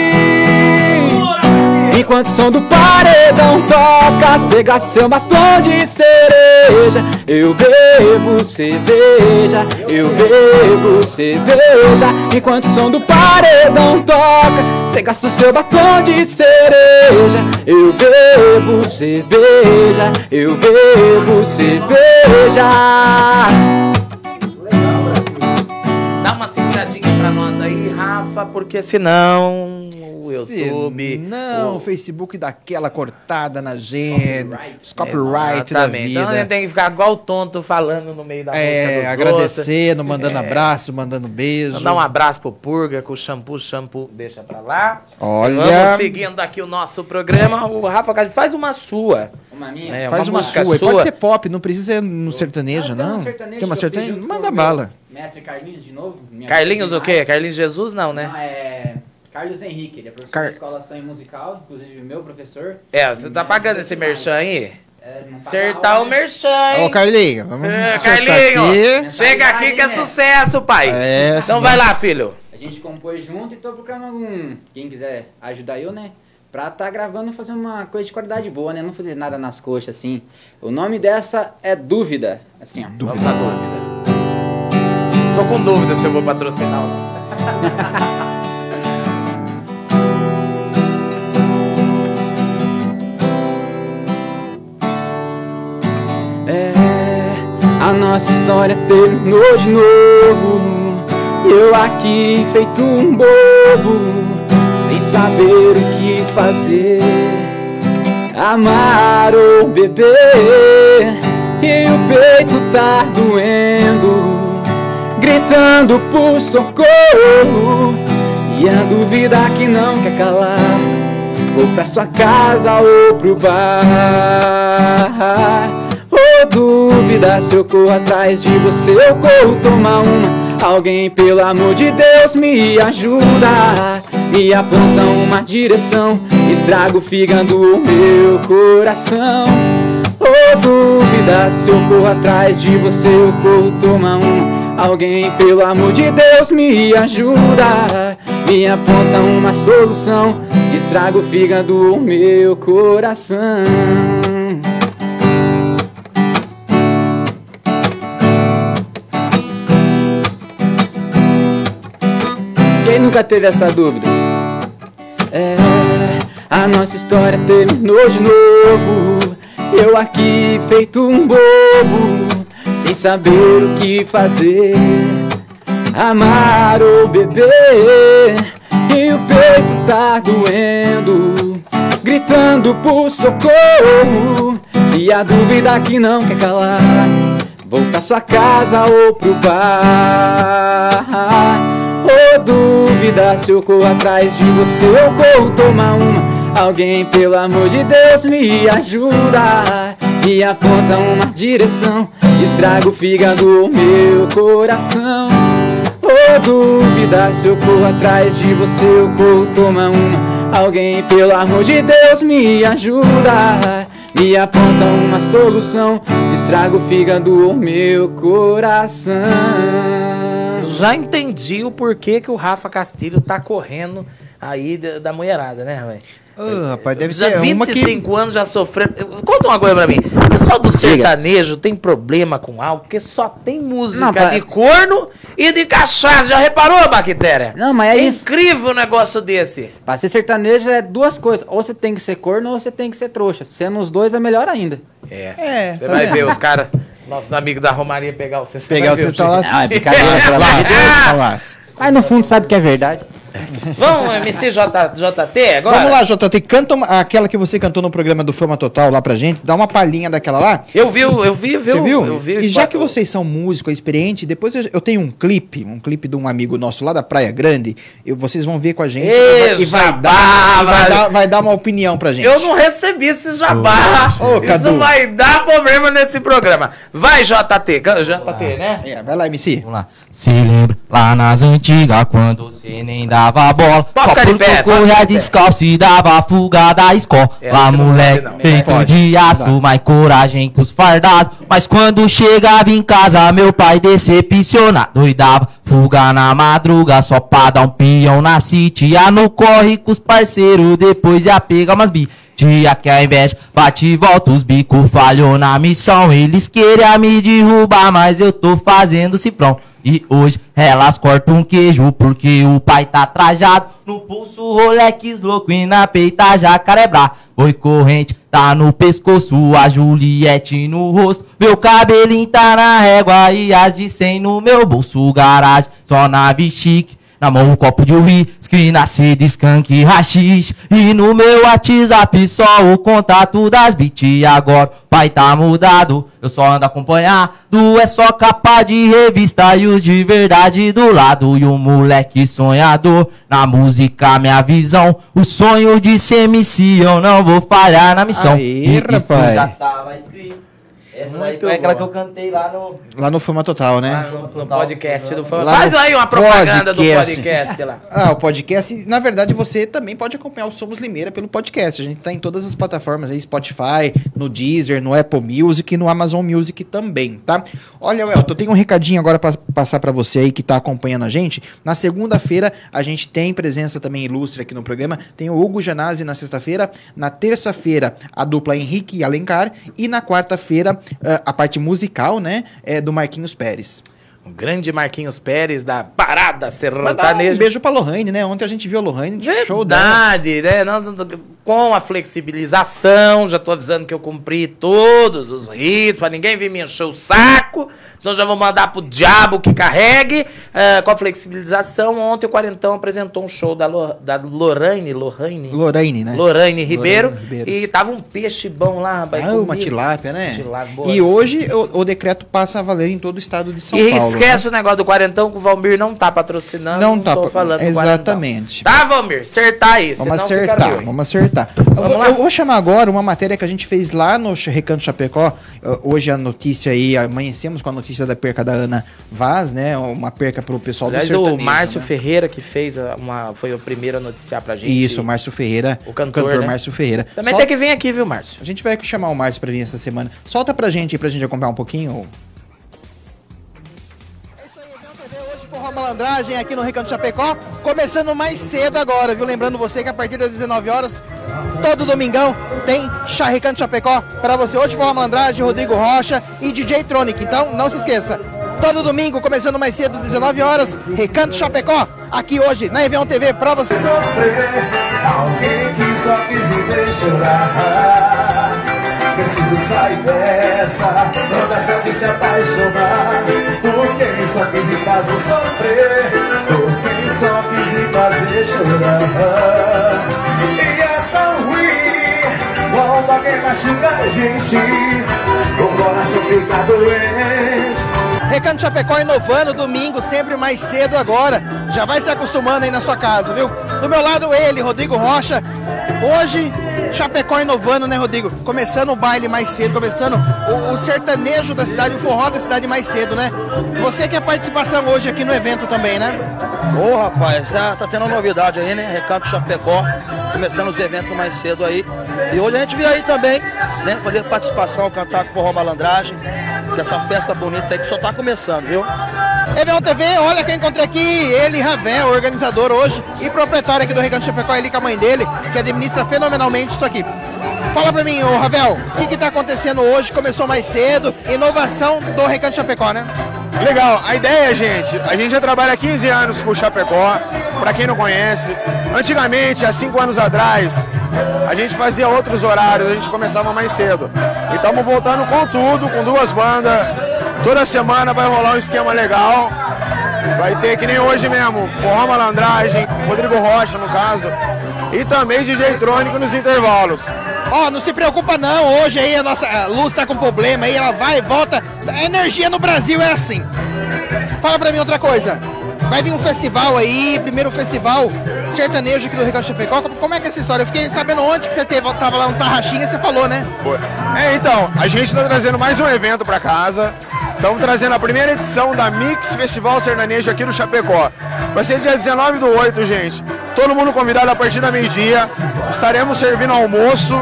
Enquanto o som do paredão toca, cega seu batom de cereja. Eu bebo cerveja, eu bebo cerveja. Enquanto o som do paredão toca, cega seu batom de cereja. Eu bebo cerveja, eu bebo cerveja. Dá uma seguradinha pra nós aí, Rafa, porque senão o YouTube. Não, o Facebook dá aquela cortada na agenda, os copyright da Exatamente. Então a gente vida. tem que ficar igual tonto falando no meio da música É, dos agradecendo, outros. mandando É. abraço, mandando beijo. Mandar um abraço pro Purga com o shampoo, shampoo deixa pra lá. Olha. Vamos seguindo aqui o nosso programa. O Rafa Castilho faz uma sua. Uma minha? É, Faz uma, sua. e Pode ser pop, não precisa ser no sertanejo, tem não. uma sertaneja Tem uma sertaneja? Manda o bala. Mestre Carlinhos de novo. minha Carlinhos o quê? Carlinhos Jesus? Não, né? Não, é Carlos Henrique, ele é professor Car- da Escola Sonho Musical, inclusive meu professor. É, você tá pagando esse merchan aí? É, Acertar o né? merchan, Ô, hein? Carlinho, vamos É, Carlinho, aqui. chega aqui que é sucesso, pai. É, então sim. vai lá, filho. A gente compôs junto e tô procurando algum. Quem quiser ajudar eu, né? Pra tá gravando e fazer uma coisa de qualidade boa, né? Não fazer nada nas coxas, assim. O nome dessa é Dúvida. Assim, ó. Vamos na dúvida. Tô com dúvida se eu vou patrocinar ou não. nossa história terminou de novo. Eu aqui feito um bobo, sem saber o que fazer. Amar ou beber, e o peito tá doendo, gritando por socorro. E a dúvida que não quer calar, ou pra sua casa ou pro bar. Dúvida, se eu corro atrás de você, eu corro tomar uma. Alguém, pelo amor de Deus, me ajuda. Me aponta uma direção, estraga o fígado, o meu coração. Ô dúvida, se eu corro atrás de você, eu corro tomar uma. Alguém, pelo amor de Deus, me ajuda. Me aponta uma solução, estraga o fígado, o meu coração. Nunca teve essa dúvida? É, a nossa história terminou de novo. Eu aqui feito um bobo, sem saber o que fazer. Amar ou beber, e o peito tá doendo, gritando por socorro. E a dúvida que não quer calar Vou pra sua casa ou pro bar Ô dúvida se eu corro atrás de você ou corro tomar uma. Alguém pelo amor de Deus me ajuda. Me aponta uma direção Estraga o fígado ou meu coração. Ô dúvida se eu corro atrás de você ou corro tomar uma. Alguém pelo amor de Deus me ajuda. Me aponta uma solução Estraga o fígado ou meu coração. Eu já entendi o porquê que o Rafa Castilho tá correndo aí da, da mulherada, né, velho? Ô, rapaz, deve já ser uma que... 25 anos já sofrendo. Conta uma coisa pra mim. O pessoal do sertanejo tem problema com álcool, porque só tem música Não, pra- de corno e de cachaça. Já reparou, Bactéria? Não, mas é isso. incrível um negócio desse. Pra ser sertanejo é duas coisas. Ou você tem que ser corno ou você tem que ser trouxa. Sendo os dois é melhor ainda. É. É, Você tá vai vendo? ver os caras, nossos amigos da Romaria, pegar o você Pegar o tá lá. Ah, é brincadeira, Deus. Alas. Mas no fundo sabe que é verdade. Vamos, MC J, JT agora? Vamos lá, JT, canta uma- aquela que você cantou no programa do Fama Total lá pra gente. Dá uma palhinha daquela lá. Eu vi, eu vi, viu? Você viu? Eu vi e já que vocês são músicos, experientes, depois eu, eu tenho um clipe, um clipe de um amigo nosso lá da Praia Grande. Eu- vocês vão ver com a gente Ê, e, vai jabá, dar, vai, vai- dar, vai dar uma opinião pra gente. Eu não recebi esse jabá. Ô, Isso Cadu. vai dar problema nesse programa. Vai, JT. JT, né? É, vai lá, MC. Vamos lá. Se lembra lá nas antigas, quando você nem dava bola. Pode Só pé, corria descalço e dava fuga da escola. É, lá, não moleque, não. de aço, mais coragem que os fardados. Mas quando chegava em casa, meu pai decepcionado. Doidava, fuga na madruga, só pra dar um peão na city. Ia no corre com os parceiros, depois ia pegar umas bi. Dia que a inveja bate e volta, os bico falhou na missão. Eles queriam me derrubar, mas eu tô fazendo cifrão. E hoje elas cortam um queijo porque o pai tá trajado. No pulso Rolex louco e na peita jacaré brá. Oi corrente, tá no pescoço, a Juliette no rosto. Meu cabelinho tá na régua e as de 100 no meu bolso. Garagem, só nave chique. Na mão um copo de whisky, na sede skunk e rachixe E no meu WhatsApp só o contato das E agora o pai tá mudado, eu só ando acompanhado É só capa de revista e os de verdade do lado. E o moleque sonhador, na música minha visão. O sonho de ser MC, eu não vou falhar na missão. Aí, E isso rapaz. já tava escrito Essa daí Muito foi aquela que eu cantei lá no... Lá no Fama Total, né? No podcast do Fama. Lá Faz no aí uma propaganda podcast. do podcast lá. Ah, o podcast. Na verdade, você também pode acompanhar o Somos Limeira pelo podcast. A gente tá em todas as plataformas aí, Spotify, no Deezer, no Apple Music e no Amazon Music também, tá? Olha, Elton, eu tenho um recadinho agora pra passar pra você aí que tá acompanhando a gente. Na segunda-feira, a gente tem presença também ilustre aqui no programa. Tem o Hugo Janazzi na sexta-feira. Na terça-feira, a dupla Henrique e Alencar. E na quarta-feira, a parte musical, né? É do Marquinhos Pérez. O grande Marquinhos Pérez da Parada Mandar um beijo pra Lohane, né? Ontem a gente viu a Lohane, show dela. Verdade, né? Nós, com a flexibilização, já tô avisando que eu cumpri todos os ritos, pra ninguém vir me encher o saco, senão já vou mandar pro diabo que carregue. Ah, com a flexibilização, ontem o Quarentão apresentou um show da, Lo, da Lorraine, Lorraine? Lorraine, né? Lorraine Ribeiro, Lorraine Ribeiro. e tava um peixe bom lá. Ah, uma comigo. tilápia, né? Tilápia. E hoje o, o decreto passa a valer em todo o estado de São e Paulo. esquece né? o negócio do Quarentão que o Valmir não tá patrocinando. Não tá tô falando do exatamente. Tá, Valmir? Acertar aí, Vamos acertar, vamos acertar. Eu vou- lá? eu vou chamar agora uma matéria que a gente fez lá no Recanto Chapecó. Hoje a notícia aí, amanhecemos com a notícia da perca da Ana Vaz, né? Uma perca pro pessoal Aliás, do sertanejo. o Márcio né? Ferreira que fez uma. Foi o primeiro a noticiar pra gente. Isso, o Márcio Ferreira. O cantor, né? Márcio Ferreira. Também Solta- tem que vir aqui, viu, Márcio? A gente vai chamar o Márcio pra vir essa semana. Solta pra gente aí, pra gente acompanhar um pouquinho. Forró Malandragem aqui no Recanto Chapecó, começando mais cedo agora, viu? Lembrando você que a partir das 19 horas, todo domingão, tem Chá Recanto Chapecó pra você. Hoje Forró Malandragem, Rodrigo Rocha e DJ Tronic. Então, não se esqueça. Todo domingo, começando mais cedo, 19 horas, Recanto Chapecó, aqui hoje na Evião TV pra você. Alguém que só quis me chorar Preciso sair dessa Não dessa de se apaixonar Por quem só quis me fazer sofrer Por quem só quis me fazer chorar E é tão ruim Quando alguém machuca a gente, o coração fica doente. Recanto Chapecó inovando, domingo, sempre mais cedo agora. Já vai se acostumando aí na sua casa, viu? Do meu lado, ele, Rodrigo Rocha. Hoje, Chapecó inovando, né, Rodrigo? Começando o baile mais cedo, começando o, o sertanejo da cidade, o forró da cidade mais cedo, né? Você quer participação hoje aqui no evento também, né? Ô rapaz, já tá tendo novidade aí, né? Recanto Chapecó, começando os eventos mais cedo aí. E hoje a gente veio aí também, né? Fazer participação, cantar com forró malandragem, dessa festa bonita aí que só tá começando, viu? Evel TV, olha quem encontrei aqui, ele, Ravel, organizador hoje e proprietário aqui do Recanto Chapecó, ele com a mãe dele, que administra fenomenalmente isso aqui. Fala pra mim, ô Ravel, o que que tá acontecendo hoje? Começou mais cedo, inovação do Recanto Chapecó, né? Legal, a ideia, gente, a gente já trabalha há 15 anos com o Chapecó, para quem não conhece. Antigamente, há 5 anos atrás, a gente fazia outros horários, a gente começava mais cedo. E estamos voltando com tudo, com duas bandas. Toda semana vai rolar um esquema legal. Vai ter que nem hoje mesmo, forró malandragem, Rodrigo Rocha no caso. E também DJ Trônico nos intervalos. Ó, não se preocupa não, hoje aí a nossa luz tá com problema aí, ela vai e volta. A energia no Brasil é assim. Fala pra mim outra coisa. Vai vir um festival aí, primeiro festival sertanejo aqui do Rio Grande do Chapecó. Como- é que é essa história? Eu fiquei sabendo onde que você teve, tava lá no Tarraxinha, você falou, né? É, então, a gente está trazendo mais um evento para casa. Estamos trazendo a primeira edição da Mix Festival Sertanejo aqui no Chapecó. Vai ser dia 19 do 8, gente. Todo mundo convidado a partir da meio-dia. Estaremos servindo almoço,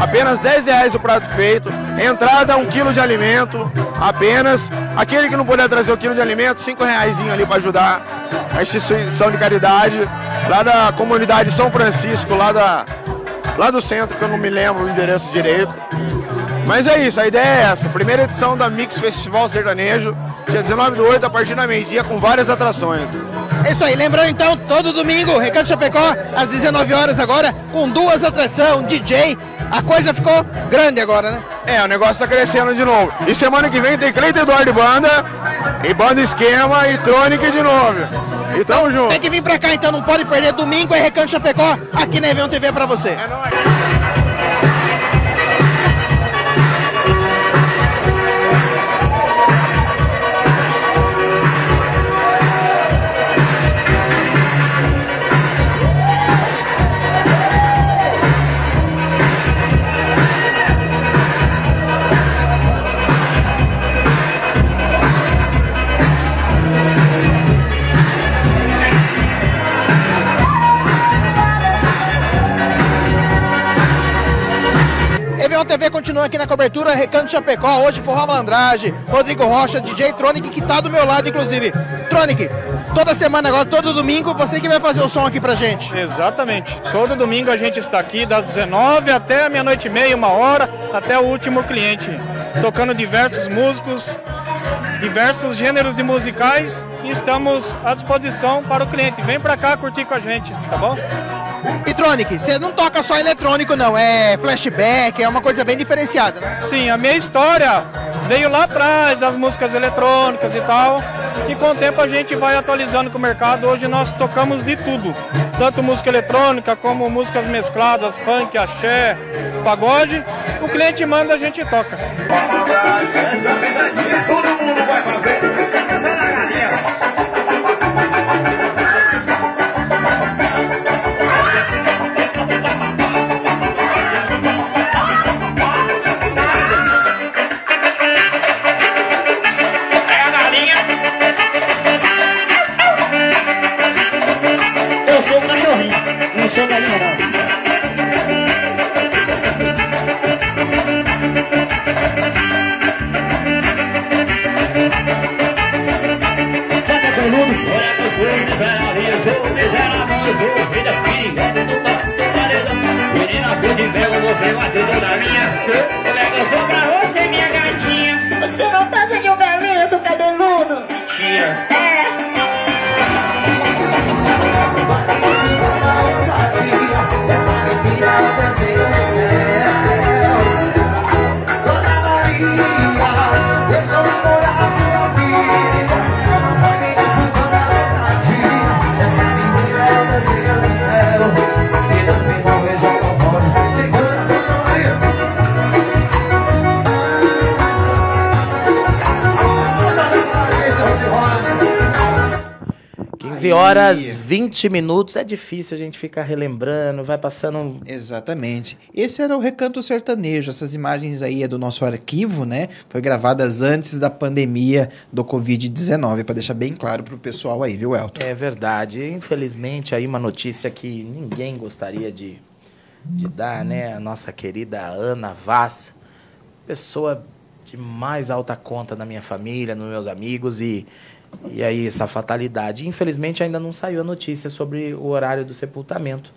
apenas 10 reais o prato feito. Entrada, um quilo de alimento, apenas. Aquele que não puder trazer o quilo de alimento, 5 reais ali para ajudar a instituição de caridade lá da comunidade São Francisco, lá da lá do centro, que eu não me lembro o endereço direito. Mas é isso, a ideia é essa. Primeira edição da Mix Festival Sertanejo, dia 19 do 8, a partir da meio-dia, com várias atrações. É isso aí, lembrando então, todo domingo, Recanto Chapecó, às 19 horas agora, com duas atrações, DJ. A coisa ficou grande agora, né? É, o negócio tá crescendo de novo. E semana que vem tem Cleiton Eduardo Banda, e Banda Esquema e Tronic de novo. E tamo junto. Tem que vir pra cá então, não pode perder. Domingo é Recanto Chapecó, aqui na Evião TV pra você. É nóis. TV continua aqui na cobertura, Recanto Chapecó, hoje Forró Malandragem, Rodrigo Rocha, DJ Tronic, que tá do meu lado, inclusive. Tronic, toda semana agora, todo domingo, você que vai fazer o som aqui pra gente. Exatamente. Todo domingo a gente está aqui das 19 até meia-noite e meia, uma hora, até o último cliente. Tocando diversos músicos, diversos gêneros de musicais e estamos à disposição para o cliente. Vem pra cá curtir com a gente, tá bom? E Tronic, você não toca só eletrônico não, é flashback, é uma coisa bem diferenciada, né? Sim, a minha história veio lá atrás das músicas eletrônicas e tal. E com o tempo a gente vai atualizando com o mercado. Hoje nós tocamos de tudo. Tanto música eletrônica como músicas mescladas, funk, axé, pagode. O cliente manda, a gente toca. 20 minutos. É difícil a gente ficar relembrando, vai passando. um Exatamente. Esse era o Recanto Sertanejo. Essas imagens aí é do nosso arquivo, né? Foi gravadas antes da pandemia do Covid-19, para deixar bem claro pro pessoal aí, viu, Elton? É verdade. Infelizmente, aí uma notícia que ninguém gostaria de, de dar, né? A nossa querida Ana Vaz, pessoa de mais alta conta na minha família, nos meus amigos e e aí essa fatalidade. Infelizmente ainda não saiu a notícia sobre o horário do sepultamento,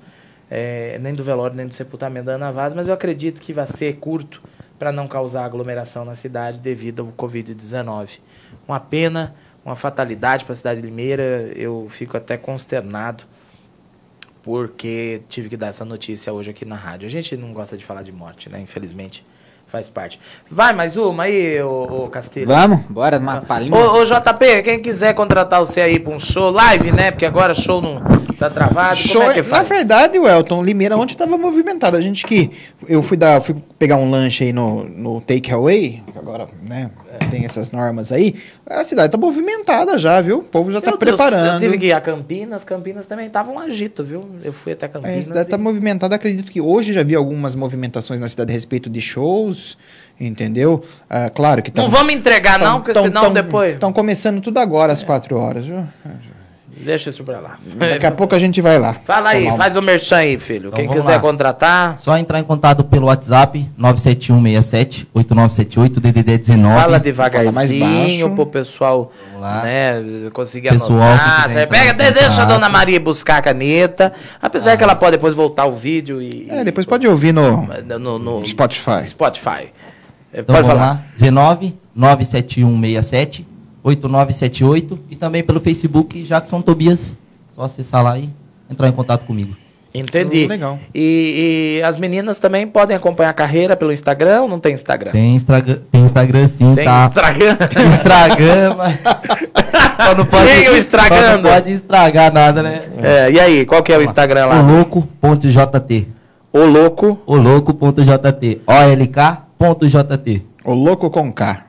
é, nem do velório nem do sepultamento da Ana Vaz, mas eu acredito que vai ser curto para não causar aglomeração na cidade devido ao Covid-19. Uma pena, uma fatalidade para a cidade de Limeira. Eu fico até consternado porque tive que dar essa notícia hoje aqui na rádio. A gente não gosta de falar de morte, né? Infelizmente faz parte. Vai mais uma aí, ô, ô Castilho. Vamos, bora, uma palhinha. Ô, ô, JP, quem quiser contratar você aí pra um show live, né? Porque agora show não tá travado. Show, Como é que na faz? verdade, o Elton, Limeira ontem estava movimentado. A gente que. Eu fui dar, fui pegar um lanche aí no, no takeaway, que agora, né, tem essas normas aí. A cidade tá movimentada já, viu? O povo já tá Eu- preparando. Eu tive que ir a Campinas, Campinas também tava um agito, viu? Eu fui até É, a Campinas. cidade tá movimentada. Acredito que hoje já vi algumas movimentações na cidade a respeito de shows, entendeu? Ah, claro que Não vamos entregar, não, porque senão depois- Estão começando tudo agora, às quatro horas, viu? Deixa isso pra lá. Daqui a pouco a gente vai lá. Fala aí, Tomar faz o merchan aí, filho. Então Quem quiser lá. contratar, Só entrar em contato pelo WhatsApp 97167 8978 DDD 19. fala devagarzinho pro pessoal né, conseguir Pessoal anotar. que Você pega, deixa a dona Maria buscar a caneta. Apesar que ela pode depois voltar o vídeo e. É, depois pode ouvir no, no, no Spotify. Spotify. Então pode falar. lá. 19 97167 8978 e também pelo Facebook Jackson Tobias. Só acessar lá e entrar em contato comigo. Entendi. Legal. E, e as meninas também podem acompanhar a carreira pelo Instagram ou não tem Instagram? Tem Instagram, tem Instagram sim, Tem tá? Instagram? Instagram, mas só não pode, Tem o estragando? não pode estragar nada, né? É, e aí, qual que é o Instagram lá? Oloco.jt. O louco. Oloco.jt. OLK.jt. O louco com K.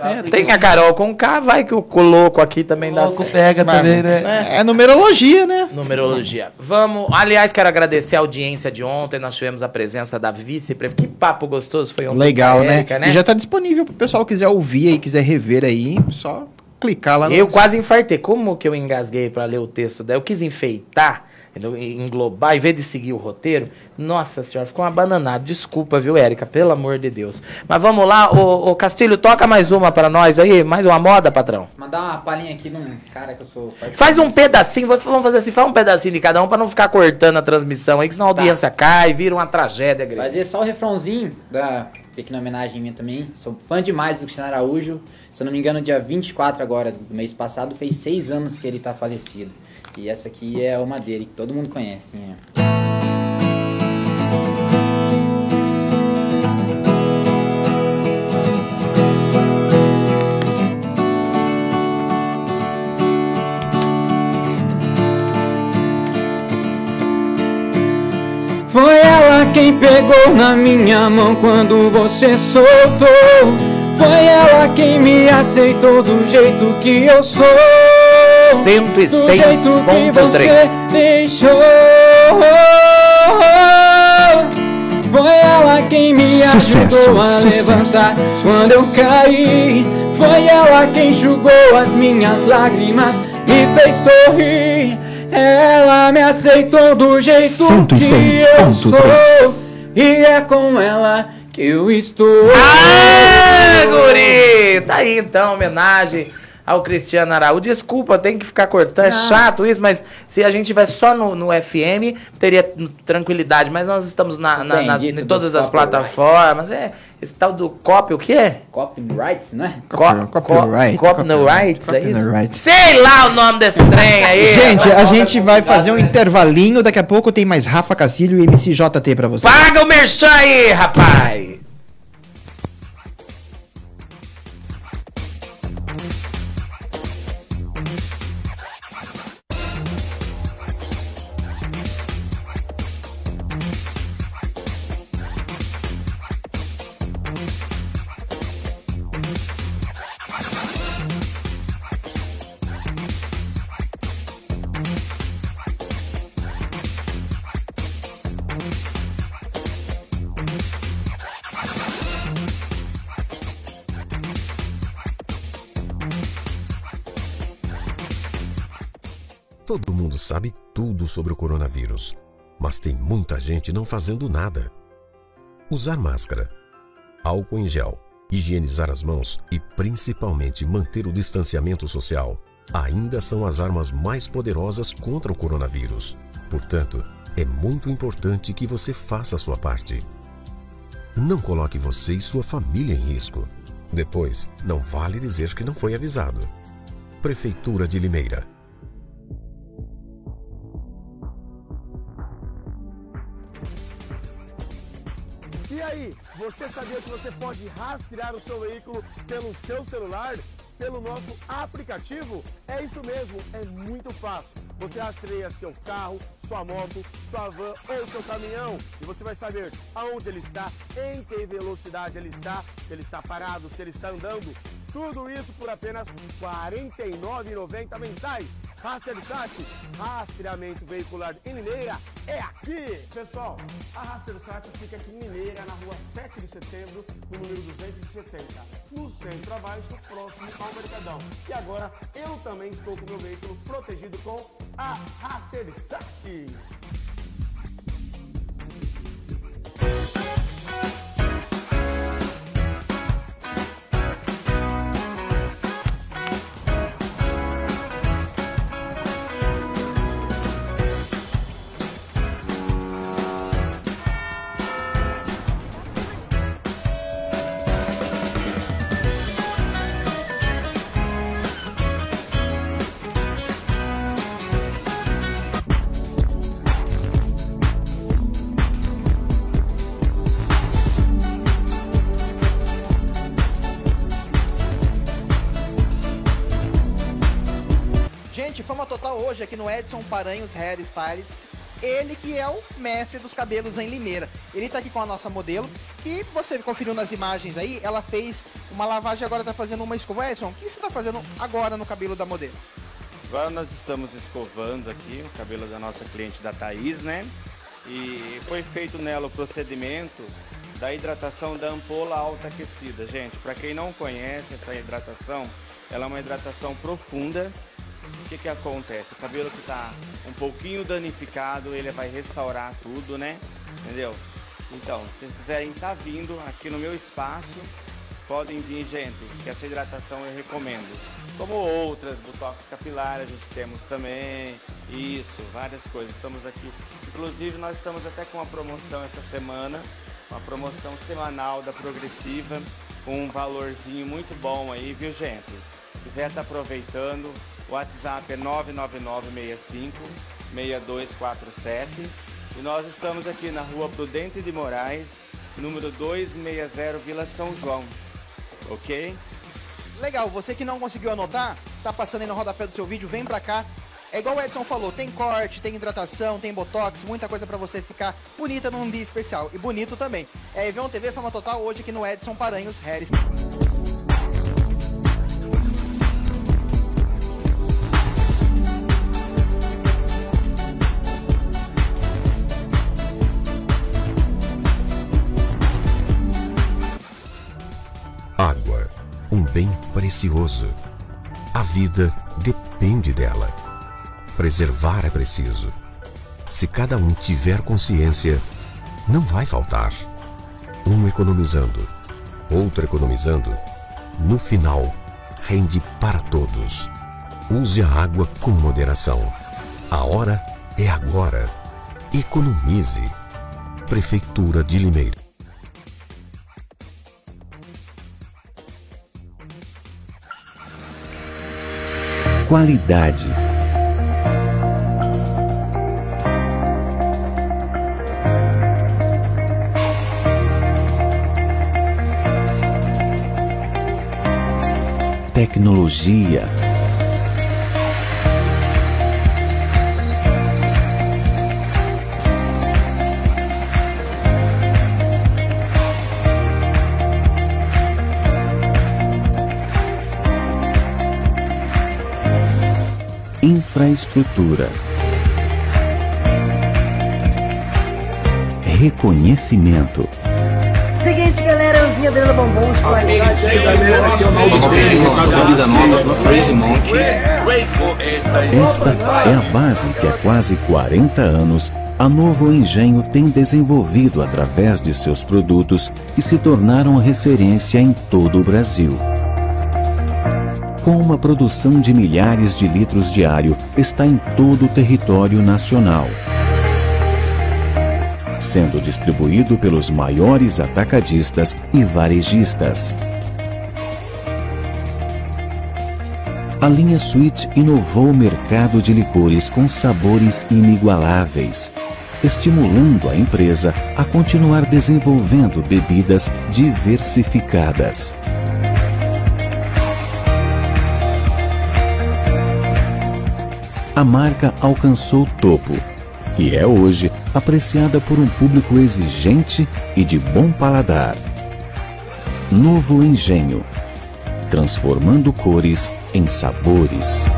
É, tem a Carol com K, vai que o, louco aqui também dá certo. pega Mas- também, né? É numerologia, né? Numerologia. Vamos. Aliás, quero agradecer a audiência de ontem. Nós tivemos a presença da vice-prefeita. Que papo gostoso foi ontem. Legal, né? Érica, E já tá disponível pro pessoal que quiser ouvir aí, quiser rever aí, só clicar lá no. Eu quase infartei. Como que eu engasguei para ler o texto dela? Eu quis enfeitar? Englobar, em vez de seguir o roteiro. Nossa senhora, ficou uma bananada. Desculpa, viu, Érica? Pelo amor de Deus. Mas vamos lá, ô Castilho, toca mais uma para nós aí. Mais uma moda, patrão. Mandar uma palhinha aqui num cara que eu sou. Faz um pedacinho, vamos fazer assim, faz um pedacinho de cada um para não ficar cortando a transmissão aí, que senão a Tá. audiência cai, vira uma tragédia grande. Fazer só o refrãozinho da pequena homenagem minha também. Sou fã demais do Cristiano Araújo. Se eu não me engano, dia 24 agora do mês passado, fez seis anos que ele tá falecido. E essa aqui é uma dele, que todo mundo conhece. Né? Foi ela quem pegou na minha mão quando você soltou. Foi ela quem me aceitou do jeito que eu sou. Do jeito que 106.3. você deixou. Foi ela quem me Sucesso, ajudou a sucesso, levantar quando eu caí. Foi ela quem enxugou as minhas lágrimas e fez sorrir. Ela me aceitou do jeito que eu 106.3. sou. E é com ela que eu estou. Aê, guri! Tá aí então, homenagem ao Cristiano Araújo. Desculpa, tem que ficar cortando, é chato isso, mas se a gente tivesse só no, no FM, teria tranquilidade, mas nós estamos na, na- nas- em todas as plataformas. É, esse tal do copy, o que é? Copyrights, não é? Co- copyright, co- Copyrights, é isso? copyright. Sei lá o nome desse trem aí. Gente, a gente vai fazer um intervalinho. Daqui a pouco tem mais Rafa Cacilho e MCJT pra você. Paga o merchan aí, rapaz! Sabe tudo sobre o coronavírus, mas tem muita gente não fazendo nada. Usar máscara, álcool em gel, higienizar as mãos e principalmente manter o distanciamento social ainda são as armas mais poderosas contra o coronavírus. Portanto, é muito importante que você faça a sua parte. Não coloque você e sua família em risco. Depois, não vale dizer que não foi avisado. Prefeitura de Limeira. Aí, você sabia que você pode rastrear o seu veículo pelo seu celular? Pelo nosso aplicativo? É isso mesmo, é muito fácil. Você rastreia seu carro, sua moto, sua van ou seu caminhão e você vai saber aonde ele está, em que velocidade ele está, se ele está parado, se ele está andando. Tudo isso por apenas R$ 49,90 mensais. Rastersat, rastreamento veicular em Limeira, é aqui! Pessoal, a Rastersat fica aqui em Limeira, na rua 7 de setembro, no número 270, no centro abaixo, próximo ao Mercadão. E agora, eu também estou com meu veículo protegido com a Rastersat. No Edson Paranhos Hair Styles. Ele que é o mestre dos cabelos em Limeira. Ele tá aqui com a nossa modelo. E você conferiu nas imagens aí, ela fez uma lavagem agora tá fazendo uma escova. Edson, o que você tá fazendo agora no cabelo da modelo? Agora nós estamos escovando aqui o cabelo da nossa cliente da Thaís, né? E foi feito nela o procedimento da hidratação da ampola alta aquecida. Gente, para quem não conhece essa hidratação, ela é uma hidratação profunda. O que que acontece? O cabelo que está um pouquinho danificado, ele vai restaurar tudo, né? Entendeu? Então, se vocês quiserem estar vindo aqui no meu espaço, podem vir, gente, que essa hidratação eu recomendo. Como outras, botox capilar, a gente temos também, isso, várias coisas. Estamos aqui, inclusive nós estamos até com uma promoção essa semana, uma promoção semanal da Progressiva, com um valorzinho muito bom aí, viu gente? Se quiser estar aproveitando, o WhatsApp é 99965 6247 e nós estamos aqui na rua Prudente de Moraes, número 260, Vila São João. Ok? Legal, você que não conseguiu anotar, tá passando aí no rodapé do seu vídeo, vem pra cá. É igual o Edson falou, tem corte, tem hidratação, tem botox, muita coisa pra você ficar bonita num dia especial. E bonito também. É Evion TV Fama Total hoje aqui no Edson Paranhos Harris. Água, um bem precioso. A vida depende dela. Preservar é preciso. Se cada um tiver consciência, não vai faltar. Um economizando, outro economizando, no final, rende para todos. Use a água com moderação. A hora é agora. Economize. Prefeitura de Limeira. Qualidade. Tecnologia. Infraestrutura. Reconhecimento. Seguinte, galera, os Pegadinha Adriana Bombom. Esta é a base que há quase 40 anos a Novo Engenho tem desenvolvido através de seus produtos e se tornaram referência em todo o Brasil. Com uma produção de milhares de litros diário, está em todo o território nacional. Sendo distribuído pelos maiores atacadistas e varejistas. A linha Sweet inovou o mercado de licores com sabores inigualáveis, estimulando a empresa a continuar desenvolvendo bebidas diversificadas. A marca alcançou o topo e é hoje apreciada por um público exigente e de bom paladar. Novo Engenho transformando cores em sabores.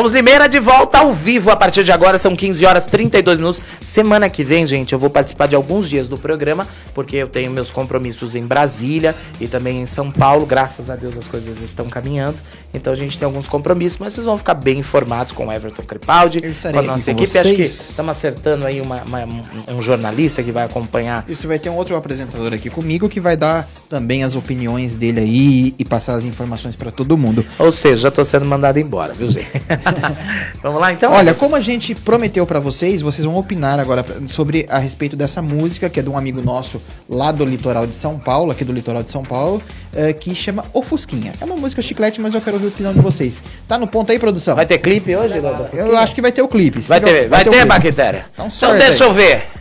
Somos Limeira de volta ao vivo a partir de agora, são 15 horas 32 minutos. Semana que vem, gente, eu vou participar de alguns dias do programa, porque eu tenho meus compromissos em Brasília e também em São Paulo. Graças a Deus as coisas estão caminhando. Então a gente tem alguns compromissos, mas vocês vão ficar bem informados com o Everton Crepaldi, com a nossa aqui equipe. com Acho que vocês. estamos acertando aí uma- uma- um jornalista que vai acompanhar. Isso vai ter um outro apresentador aqui comigo que vai dar também as opiniões dele aí e passar as informações para todo mundo. Ou seja, já tô sendo mandado embora, viu, gente? Vamos lá então? Olha, como a gente prometeu para vocês, vocês vão opinar agora sobre a respeito dessa música que é de um amigo nosso lá do litoral de São Paulo, aqui do litoral de São Paulo, eh, que chama O Fusquinha. É uma música chiclete, mas eu quero ouvir a opinião de vocês. Tá no ponto aí, produção? Vai ter clipe hoje, Lobo? Eu acho que vai ter o clipe. Vai ter, vai ter, clipe. Bactéria. Então, Então deixa aí. eu ver.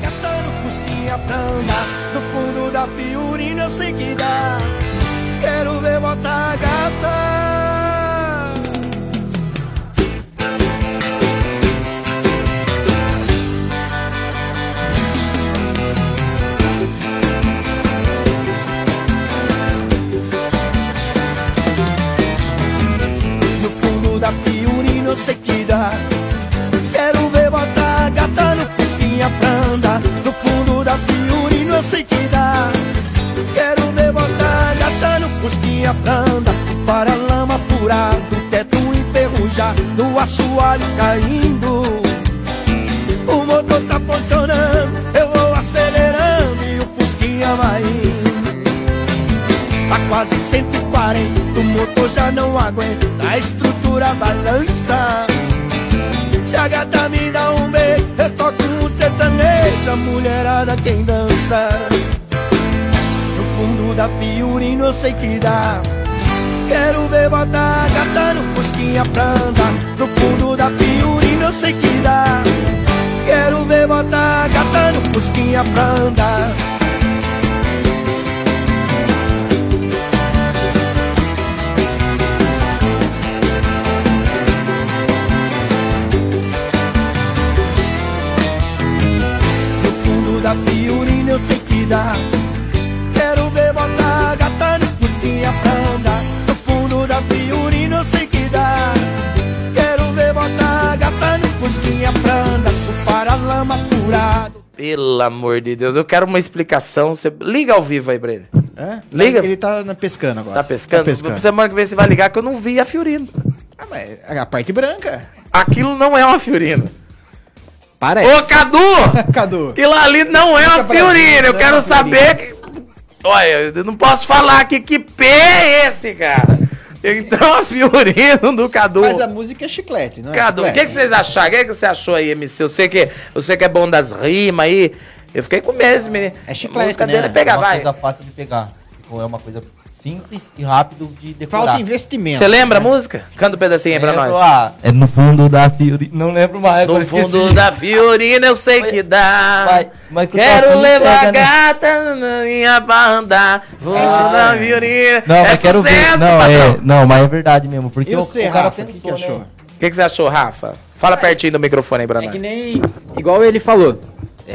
Gastando cusquinha pra andar No fundo da Fiorina eu sei que dá Quero ver botar a gata. No fundo da Fiorina pra andar Para lama furado, teto enferrujado O assoalho caindo. O motor tá funcionando Eu vou acelerando e o cusquinha vai indo. Tá quase 140, o motor já não aguenta A estrutura balança. Se a gata me dá um beijo Eu toco um sertanejo A mulherada quem dança fundo da Fiorino eu sei que dá. Quero ver botar gata no cusquinha pra andar No fundo da Fiorino eu sei que dá. Quero ver botar gata no cusquinha pra andar No fundo da Fiorina eu sei que dá andar O paralama furado Pelo amor de Deus, eu quero uma explicação. Você liga ao vivo aí pra ele. É? Liga. Ele tá pescando agora. Tá pescando? Tá pescando. Semana que vem você vai ligar que eu não vi a Fiorino. Ah, mas a parte branca. Aquilo não é uma Fiorino. Parece. Ô, Cadu! Cadu. Aquilo ali não é uma Fica Fiorino. Eu é quero saber. Que... Olha, eu não posso falar aqui que P é esse, cara. Então a Fiorino do Cadu. Mas a música é chiclete, não é? Cadu, o que, que vocês acharam? O que, que você achou aí, MC? Eu sei que, eu sei que é bom das rimas aí. Eu fiquei com medo, menino. É chiclete, A música né? dele é pegar, é uma vai. coisa fácil de pegar. Tipo, é uma coisa simples e rápido de decorar. Falta investimento. Você lembra a música? Canta um pedacinho aí pra nós. ah, é no fundo da Fiorina. Não lembro mais. No fundo esqueci. da Fiorina eu sei que dá. Vai, mas que Quero levar pega, a né? gata na minha pra andar. Fundo da Fiorina. Não, é mas quero ver. Não, é, não, mas é verdade mesmo. Porque E o, você, o cara Rafa, o que pensou, que achou? né? O que, que você achou, Rafa? Fala pertinho do microfone aí pra É que nem. Igual ele falou.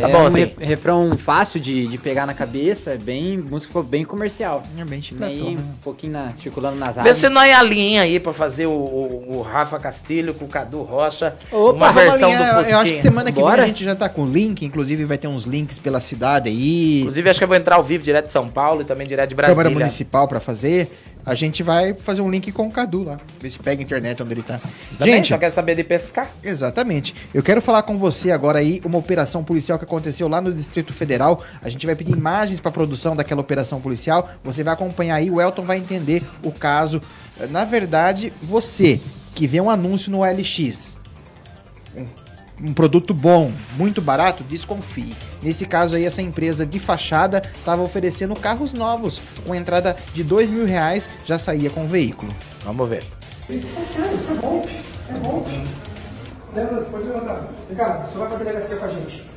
Tá é bom um assim? re- refrão fácil de, de pegar na cabeça, é bem. Música ficou bem comercial. É bem Nem um pouquinho na- circulando nas Vê rádios. se nós alinha aí pra fazer o, o- o Rafa Castilho com o Cadu Rocha. Opa, uma versão Romalinha, do eu- Fusquinha. Eu acho que semana que Bora? vem a gente já tá com link, inclusive vai ter uns links pela cidade aí. Inclusive, acho que eu vou entrar ao vivo direto de São Paulo e também direto de Brasília. Câmara Municipal pra fazer. A gente vai fazer um link com o Cadu lá. Ver se pega a internet onde ele tá. Também gente, só quer saber de pescar. Exatamente. Eu quero falar com você agora aí uma operação policial que aconteceu lá no Distrito Federal. A gente vai pedir imagens para produção daquela operação policial. Você vai acompanhar aí, o Elton vai entender o caso. Na verdade, você que vê um anúncio no LX, um, produto bom, muito barato, desconfie. Nesse caso aí, essa empresa de fachada estava oferecendo carros novos, com entrada de dois mil reais, já saía com o veículo. Vamos ver. É sério, isso é bom. É. Lembra, pode levantar. Ricardo, você vai pra delegacia com a gente.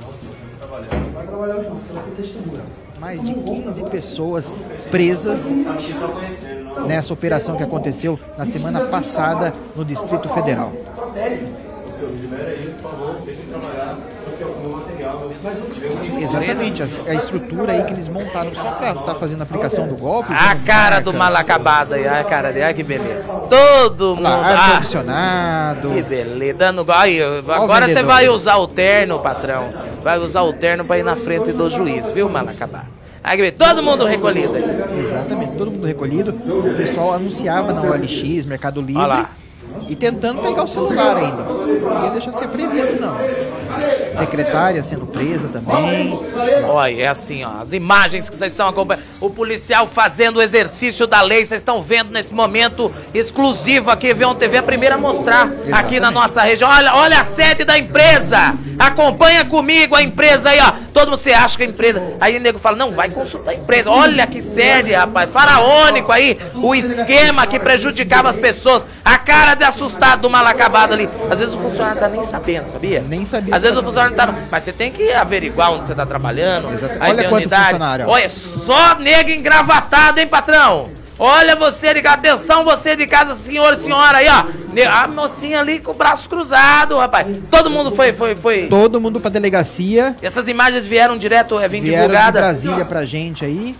Não, vai trabalhar hoje não, você vai ser testemunha. Mais de 15 pessoas presas nessa operação que aconteceu na semana passada no Distrito Federal. Exatamente, a, a estrutura aí que eles montaram só para estar fazendo a aplicação do golpe. A cara do mal acabado aí, a cara dele, olha que beleza. Todo mundo. Lá, ah, ar-condicionado. que beleza. Dando, aí, o agora você vai usar o terno, patrão. Vai usar o terno pra ir na frente do juiz, viu, mal acabado? Aí, que beleza. todo mundo recolhido. Exatamente, todo mundo recolhido. O pessoal anunciava na OLX, Mercado Livre. Olha lá. E tentando pegar o celular ainda. Não ia deixar ser apreendido, não. Secretária sendo presa também. Olha, é assim, ó, as imagens que vocês estão acompanhando. O policial fazendo o exercício da lei, vocês estão vendo nesse momento exclusivo aqui, Vion TV, a primeira a mostrar aqui na nossa região. Olha, olha a sede da empresa. Acompanha comigo a empresa aí, ó. Todo mundo você acha que a empresa. Aí o nego fala: "Não, vai consultar a empresa". Olha que séria, rapaz. Faraônico aí, o esquema que prejudicava as pessoas. A cara de assustado do mal acabado ali. Às vezes o funcionário tá nem sabendo, sabia? Nem sabia. Às vezes o funcionário tá. Mas você tem que averiguar onde você tá trabalhando. Aí Olha quanto unidade. funcionário. Olha, só nego engravatado, hein, patrão? Olha você de atenção você de casa, senhor e senhora aí, ó. A mocinha ali com o braço cruzado, rapaz. Todo mundo foi, foi, foi. Todo mundo pra delegacia. Essas imagens vieram direto, é, vim Vieram de divulgada. Brasília pra gente aí.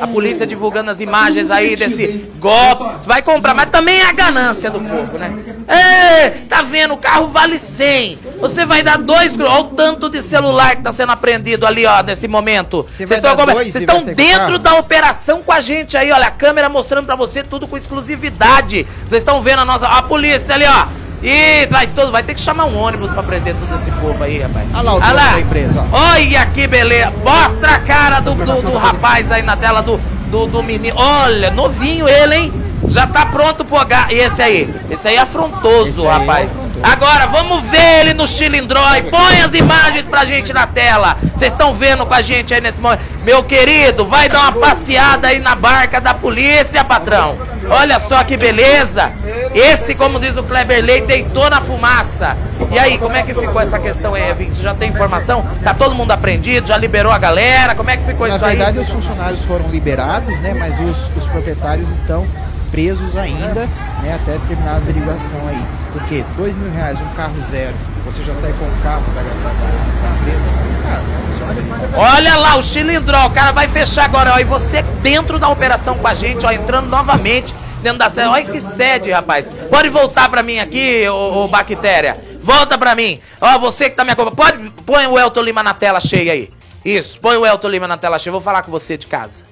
A polícia divulgando as imagens aí desse golpe. Vai comprar, mas também é a ganância do povo, né? É, tá vendo? O carro vale 100. Você vai dar dois. Olha o tanto de celular que tá sendo apreendido ali, ó, nesse momento. Vocês estão com dentro da operação com a gente aí, olha. A câmera mostrando pra você tudo com exclusividade. Vocês estão vendo a nossa. A polícia ali, ó. E vai todo, vai ter que chamar um ônibus pra prender todo esse povo aí, rapaz. Olha lá o Olha lá. da empresa, ó. Olha que beleza. Mostra a cara do, do, do rapaz aí na tela do, do, do menino. Olha, novinho ele, hein? Já tá pronto pro H. E esse aí? Esse aí é afrontoso, rapaz. Agora, vamos ver ele no Chilindrói. Põe as imagens pra gente na tela. Vocês estão vendo com a gente aí nesse momento. Meu querido, vai dar uma passeada aí na barca da polícia, patrão. Olha só que beleza. Esse, como diz o Kleber Leite, deitou na fumaça. E aí, como é que ficou essa questão aí, Evin? Você já tem informação? Tá todo mundo apreendido? Já liberou a galera? Como é que ficou Na isso verdade, aí? os funcionários foram liberados, né? Mas os, os proprietários estão presos ainda, né? Até terminar a averiguação aí. Porque dois mil reais, um carro zero, você já sai com o carro da, da, da- da cara, funciona. Olha lá o Chilindró, o cara vai fechar agora, ó. E você dentro da operação com a gente, ó, entrando novamente dentro da sede. Olha que sede, rapaz. Pode voltar pra mim aqui, ô, ô Bactéria. Volta pra mim. Ó, você que tá me acompanhando. Pode, põe o Elton Lima na tela cheia aí. Isso, põe o Elton Lima na tela cheia. Vou falar com você de casa.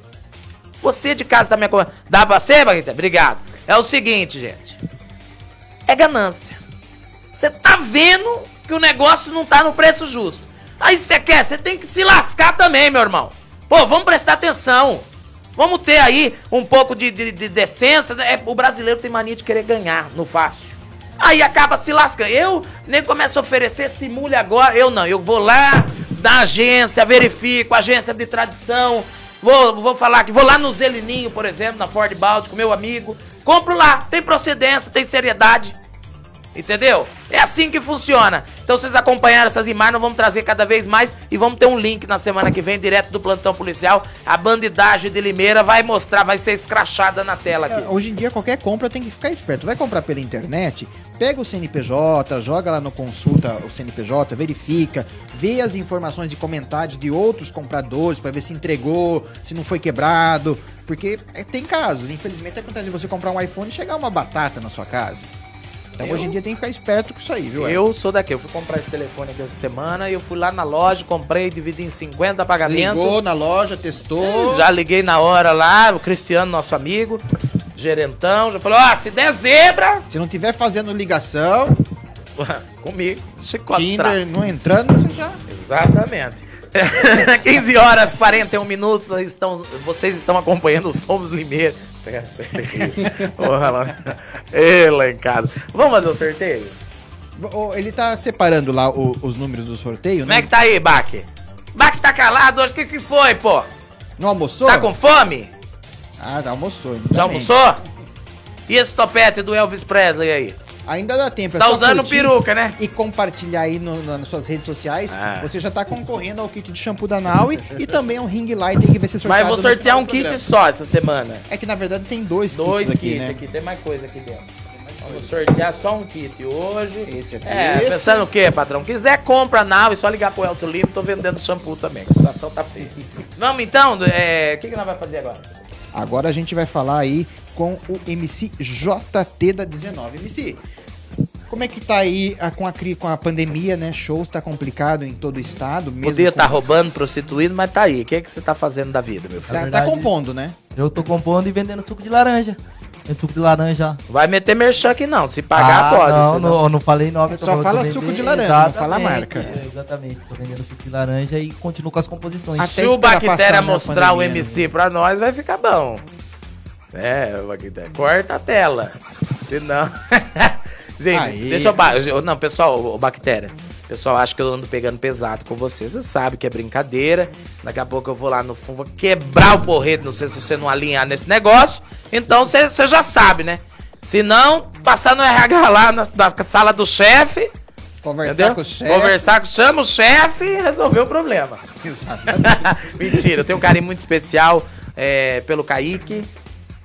Você de casa tá me acompanhando. Dá pra ser, Bactéria? Obrigado. É o seguinte, gente. É ganância. Você tá vendo que o negócio não tá no preço justo. Aí você quer, você tem que se lascar também, meu irmão. Pô, vamos prestar atenção. Vamos ter aí um pouco de, de, de decência. É, o brasileiro tem mania de querer ganhar no fácil. Aí acaba se lascando. Eu nem começo a oferecer, simule agora. Eu não, eu vou lá, na agência, verifico, agência de tradição. Vou, vou falar que vou lá no Zelininho, por exemplo, na Ford Báltico, meu amigo. Compro lá, tem procedência, tem seriedade. Entendeu? É assim que funciona. Então vocês acompanharam essas imagens, vamos trazer cada vez mais e vamos ter um link na semana que vem, direto do plantão policial. A bandidagem de Limeira vai mostrar, vai ser escrachada na tela aqui. É, Hoje em dia, qualquer compra tem que ficar esperto. Vai comprar pela internet, pega o CNPJ, joga lá no consulta o CNPJ, verifica, vê as informações de comentários de outros compradores para ver se entregou, se não foi quebrado. Porque é, tem casos, infelizmente acontece de você comprar um iPhone e chegar uma batata na sua casa. Então Eu- hoje em dia tem que ficar esperto com isso aí, viu? Eu sou daqui, eu fui comprar esse telefone aqui essa semana e eu fui lá na loja, comprei, dividi em 50 pagamentos. Ligou na loja, testou. Já liguei na hora lá, o Cristiano, nosso amigo, gerentão, já falou, ó, se der zebra... Se não tiver fazendo ligação, Comigo, chicote Tinder não entrando, você já... Exatamente. 15 horas 41 minutos, estamos, vocês estão acompanhando o Somos Limeira. Você é- é. Porra, lá. Lá em casa. Vamos fazer o sorteio? Ele tá separando lá o- os números do sorteio, Como é que tá aí, Baque? Baque tá calado hoje, o que que foi, pô? Não almoçou? Tá com fome? Ah, já almoçou. Já bem. almoçou? E esse topete do Elvis Presley aí? Ainda dá tempo. Você tá só usando peruca, né? E compartilhar aí no- na- nas suas redes sociais. Ah. Você já tá concorrendo ao kit de shampoo da Naui e também ao ring light que vai ser Mas sorteado. eu vou no sortear um kit só essa semana. É que na verdade tem dois, Dois kits aqui, kits né? aqui, tem mais coisa aqui dentro. Vamos sortear só um kit hoje. Esse é É, desse. pensando o quê, patrão? Quiser, compra na e só ligar pro Elton Lima, tô vendendo shampoo também, a situação tá feia. Vamos então, é, o que, que nós vamos fazer agora? Agora a gente vai falar aí com o MC JT da 19. MC, como é que tá aí a- com, a, com a pandemia, né? Shows tá complicado em todo o estado. Mesmo Podia com- estar roubando, prostituindo, mas tá aí. O que, é que você tá fazendo da vida, meu filho? Tá, Na verdade, tá compondo, né? Eu tô compondo e vendendo suco de laranja. Vendo suco de laranja. Vai meter merchan aqui não, se pagar Ah, pode. Não, senão- não, eu não falei nome. Só falando fala suco de laranja, não fala a marca. é, Exatamente, tô vendendo suco de laranja e continuo com as composições. Se o Bactéria mostrar o MC pra nós, vai ficar bom. É, Bactéria. Corta a tela. Senão. Gente, Aí. deixa eu- Não, pessoal, o Bactéria. Pessoal, acho que eu ando pegando pesado com você. Você sabe que é brincadeira. Daqui a pouco eu vou lá no fundo, vou quebrar o porrete. Não sei se você não alinhar nesse negócio. Então você já sabe, né? Se não, passar no RH lá na, na sala do chefe. Conversar entendeu? com o chefe. Conversar com chama o chefe e resolver o problema. Mentira, eu tenho um carinho muito especial é, pelo Kaique.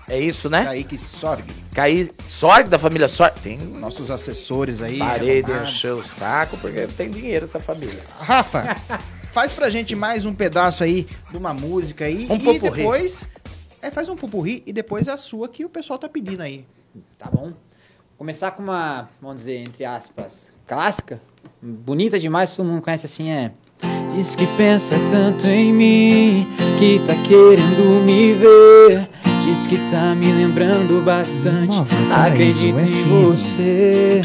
É isso, né? Kaique Sorg. Kaique Sorg, da família Sorg. Tem Nossos assessores aí. parede, renomados. encher o saco, porque tem dinheiro essa família. Rafa, faz pra gente mais um pedaço aí de uma música aí. Um e pupurri. depois. É, faz um pupurri e depois a sua que o pessoal tá pedindo aí. Tá bom? Começar com uma, vamos dizer, entre aspas, clássica. Bonita demais, todo mundo conhece assim, é. Diz que pensa tanto em mim, que tá querendo me ver. Diz que tá me lembrando bastante. Acredito em você.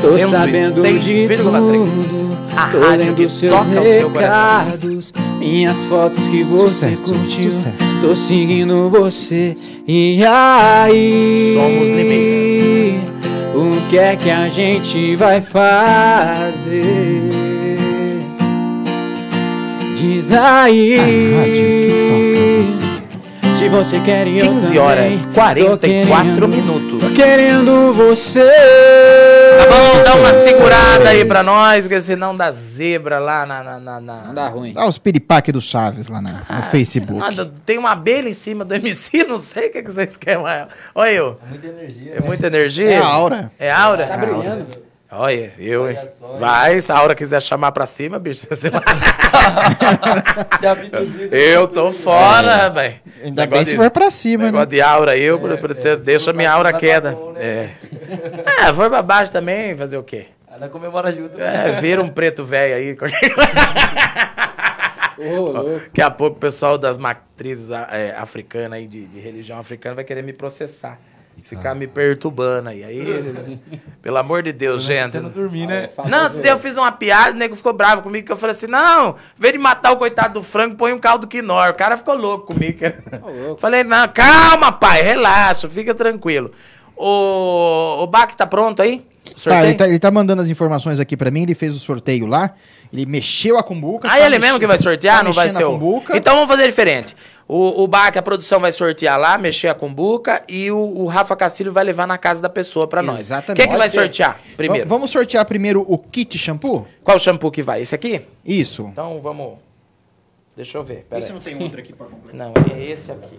Tô sabendo de 106,3. tudo. A Tô lendo seus o seu recados, minhas fotos que você Sucesso, curtiu. sucesso. Tô seguindo você. E aí? Somos Limeira. O que é que a gente vai fazer? Diz aí. Se você quer e eu 15 também. horas, Tô 44 querendo- minutos. Tô querendo você. Tá bom, dá uma segurada aí pra nós, porque senão dá zebra lá na. na, na, na- Não dá ruim. Dá os piripaque do Chaves lá na- no Facebook. Nada, tem uma abelha em cima do MC, não sei o que, que vocês querem. Olha eu. Muita energia. É muita energia? É a aura. É aura? Tá brilhando. Olha, eu, hein? Vai, se a aura quiser chamar pra cima, bicho, eu tô fora, velho. Ainda bem se for pra cima, né? Negócio de aura, eu pre- pre- deixa minha aura queda. É. É, for pra baixo também, fazer o quê? Ela comemora junto. É, vira um preto velho aí. Daqui a pouco o pessoal das matrizes é, africanas aí, de, de religião africana, vai querer me processar. Ficar me perturbando aí. Aí, pelo amor de Deus, gente. Você não dormir, né? Não, dia eu fiz uma piada, o nego ficou bravo comigo, que eu falei assim, não, em vez de matar o coitado do frango, põe um caldo quinor. O cara ficou louco comigo. Falei, não, calma, pai, relaxa, fica tranquilo. O, o Bac tá pronto aí? sorteio? Tá, ele, tá, ele tá mandando as informações aqui pra mim, ele fez o sorteio lá, ele mexeu a cumbuca. Ah, tá ele mexendo- mesmo que vai sortear? tá não vai ser o. Então vamos fazer diferente. O, o Bac, a produção vai sortear lá, mexer a cumbuca e o, o Rafa Castilho vai levar na casa da pessoa pra nós. Exatamente. Quem é que vai sortear primeiro? Va- Vamos sortear primeiro o kit shampoo? Qual shampoo que vai? Esse aqui? Isso. Então vamos. Deixa eu ver. Pera Esse aí. não tem outro aqui pra completar. Não, é esse aqui.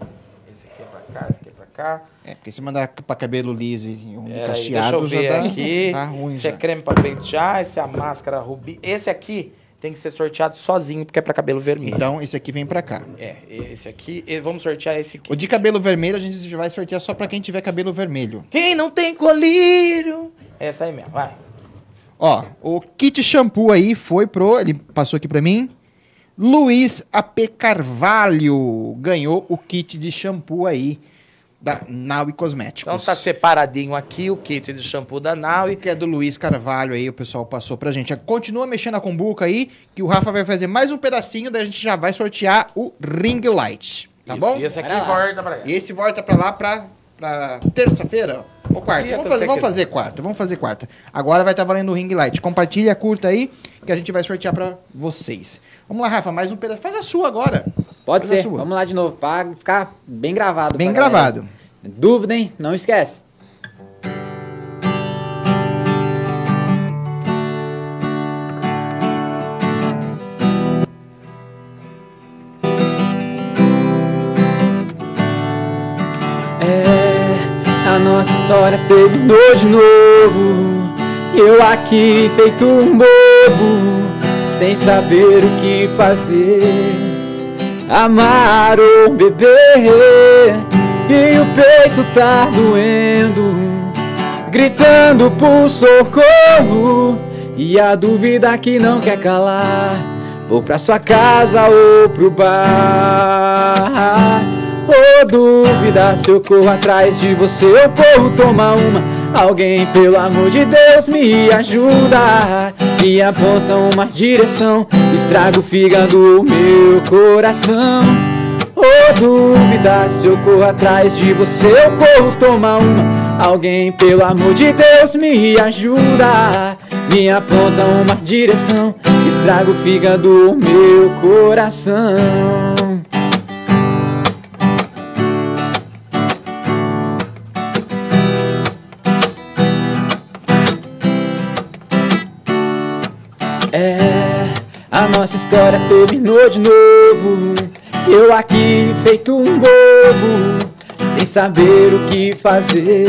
Esse aqui é pra cá, esse aqui cá. É, porque se mandar pra cabelo liso e um Pera aí, deixa eu cacheado já ver tá, aqui. tá ruim esse é já. creme pra pentear, esse é a máscara rubi. Esse aqui tem que ser sorteado sozinho, porque é pra cabelo vermelho. Então esse aqui vem pra cá. É, esse aqui. e Vamos sortear esse aqui. O de cabelo vermelho a gente vai sortear só pra quem tiver cabelo vermelho. Quem não tem colírio? Essa aí mesmo, vai. Ó, o kit shampoo aí foi pro. Ele passou aqui pra mim. Luiz AP Carvalho ganhou o kit de shampoo aí da Naui Cosméticos. Então tá separadinho aqui o kit de shampoo da Naui. Que é do Luiz Carvalho aí, o pessoal passou pra gente. Continua mexendo a cumbuca aí, que o Rafa vai fazer mais um pedacinho, daí a gente já vai sortear o ring light. Tá Isso, bom? e esse aqui Bora lá. volta pra cá. Esse volta pra lá pra, pra terça-feira ou quarta. Vamos fazer, vamos fazer quarta, vamos fazer quarta. Agora vai estar valendo o ring light. Compartilha, curta aí, que a gente vai sortear pra vocês. Vamos lá, Rafa, mais um pedaço. Faz a sua agora. Pode Faz ser. Vamos lá de novo, pra ficar bem gravado. Bem pra galera. gravado. Dúvida, hein? Não esquece. É, a nossa história terminou de novo. Eu aqui feito um bobo, sem saber o que fazer. Amar ou beber, e o peito tá doendo, gritando por socorro. E a dúvida que não quer calar. Vou pra sua casa ou pro bar. Ô dúvida, se eu corro atrás de você, eu corro tomar uma. Alguém, pelo amor de Deus, me ajuda. Me aponta uma direção, estraga o fígado, meu coração. Ô dúvida, se eu corro atrás de você, eu corro tomar uma. Alguém, pelo amor de Deus, me ajuda. Me aponta uma direção, estraga o fígado, meu coração. A nossa história terminou de novo. Eu aqui feito um bobo, sem saber o que fazer.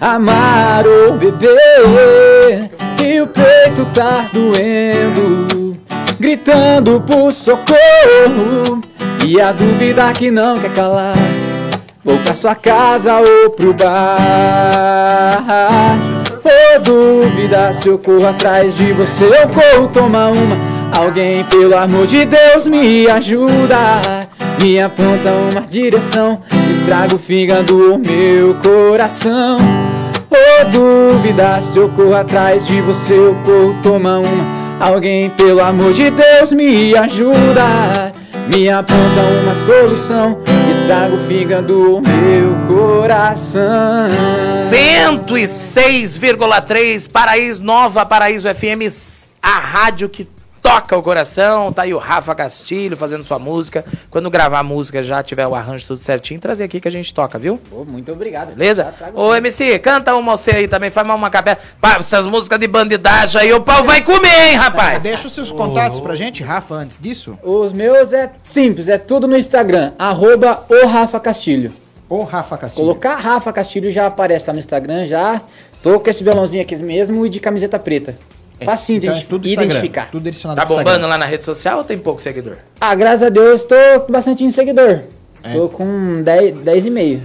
Amar ou beber, e o peito tá doendo, gritando por socorro. E a dúvida que não quer calar. Vou pra sua casa ou pro bar. Ô dúvida, se eu corro atrás de você, eu corro tomar uma. Alguém, pelo amor de Deus, me ajuda. Me aponta uma direção, estraga o fígado, meu coração. Ô dúvida, se eu corro atrás de você, eu corro tomar uma. Alguém, pelo amor de Deus, me ajuda. Me aponta uma solução, estraga o fígado, o meu coração. 106,3 Paraíso Nova Paraíso FM, a rádio que toca o coração. Tá aí o Rafa Castilho fazendo sua música. Quando gravar a música já tiver o arranjo tudo certinho, trazer aqui que a gente toca, viu? Pô, muito obrigado. Beleza? Ô, MC, canta uma você aí também, faz mais uma capela. Pá, essas músicas de bandidagem aí, o pau vai comer, hein, rapaz? Deixa os seus contatos pra gente, Rafa, antes disso. Os meus é simples, é tudo no Instagram, arroba o Rafa Castilho. O Rafa Castilho. Colocar Rafa Castilho já aparece lá no Instagram, já. Tô com esse violãozinho aqui mesmo e de camiseta preta. Facinho de então é identi- tudo identificar. tudo direcionado Tá bombando Instagram. lá na rede social ou tem pouco seguidor? Ah, graças a Deus, tô com bastante seguidor. Tô com 10, 10 e meio.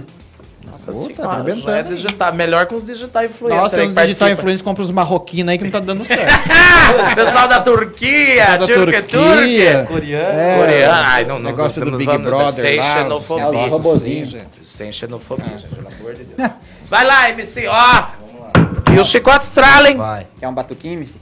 Nossa, Ô, assim, tá arrebentando, já é digital, melhor que os digital influencers. Nossa, tem que uns digital influência compra os marroquinos aí que não tá dando certo. Pessoal da Turquia, Pessoal da Turquia, Turquia. Coreano. É, Coreano. Ai, não, não. negócio do Big vamos- Brother Sem lá, xenofobia. os- é, os robozinhos, Sem- Sem xenofobia, gente, pelo amor de Deus. Vai lá, MC, ó. E o chicote estrala, hein? Vai. Quer um batuquinho, MC?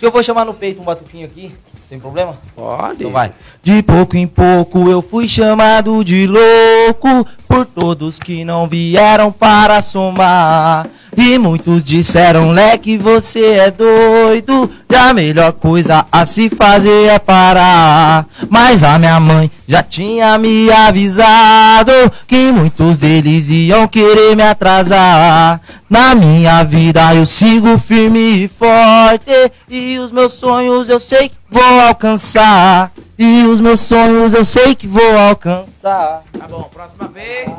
Eu vou chamar no peito um batuquinho aqui, sem problema? Pode. Então vai. De pouco em pouco eu fui chamado de louco por todos que não vieram para somar. E muitos disseram, leque, você é doido. E a melhor coisa a se fazer é parar. Mas a minha mãe já tinha me avisado que muitos deles iam querer me atrasar. Na minha vida eu sigo firme e forte. E os meus sonhos eu sei que vou alcançar. E os meus sonhos eu sei que vou alcançar. Tá bom, próxima vez.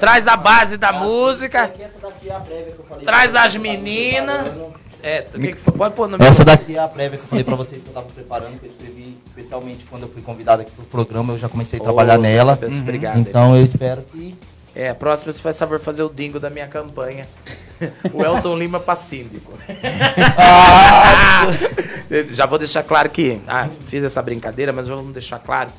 Traz a base da música. Traz as meninas. É, o que? Pode pôr no meu. Essa daqui é a prévia que eu falei pra vocês que eu tava preparando, que eu escrevi especialmente quando eu fui convidado aqui pro programa, eu já comecei a trabalhar Ô, nela. Deus, obrigado. Então eu espero que. É, a próxima você faz favor fazer o dingo da minha campanha. o Elton Lima pra síndico. Já vou deixar claro que. Ah, fiz essa brincadeira, mas vamos deixar claro.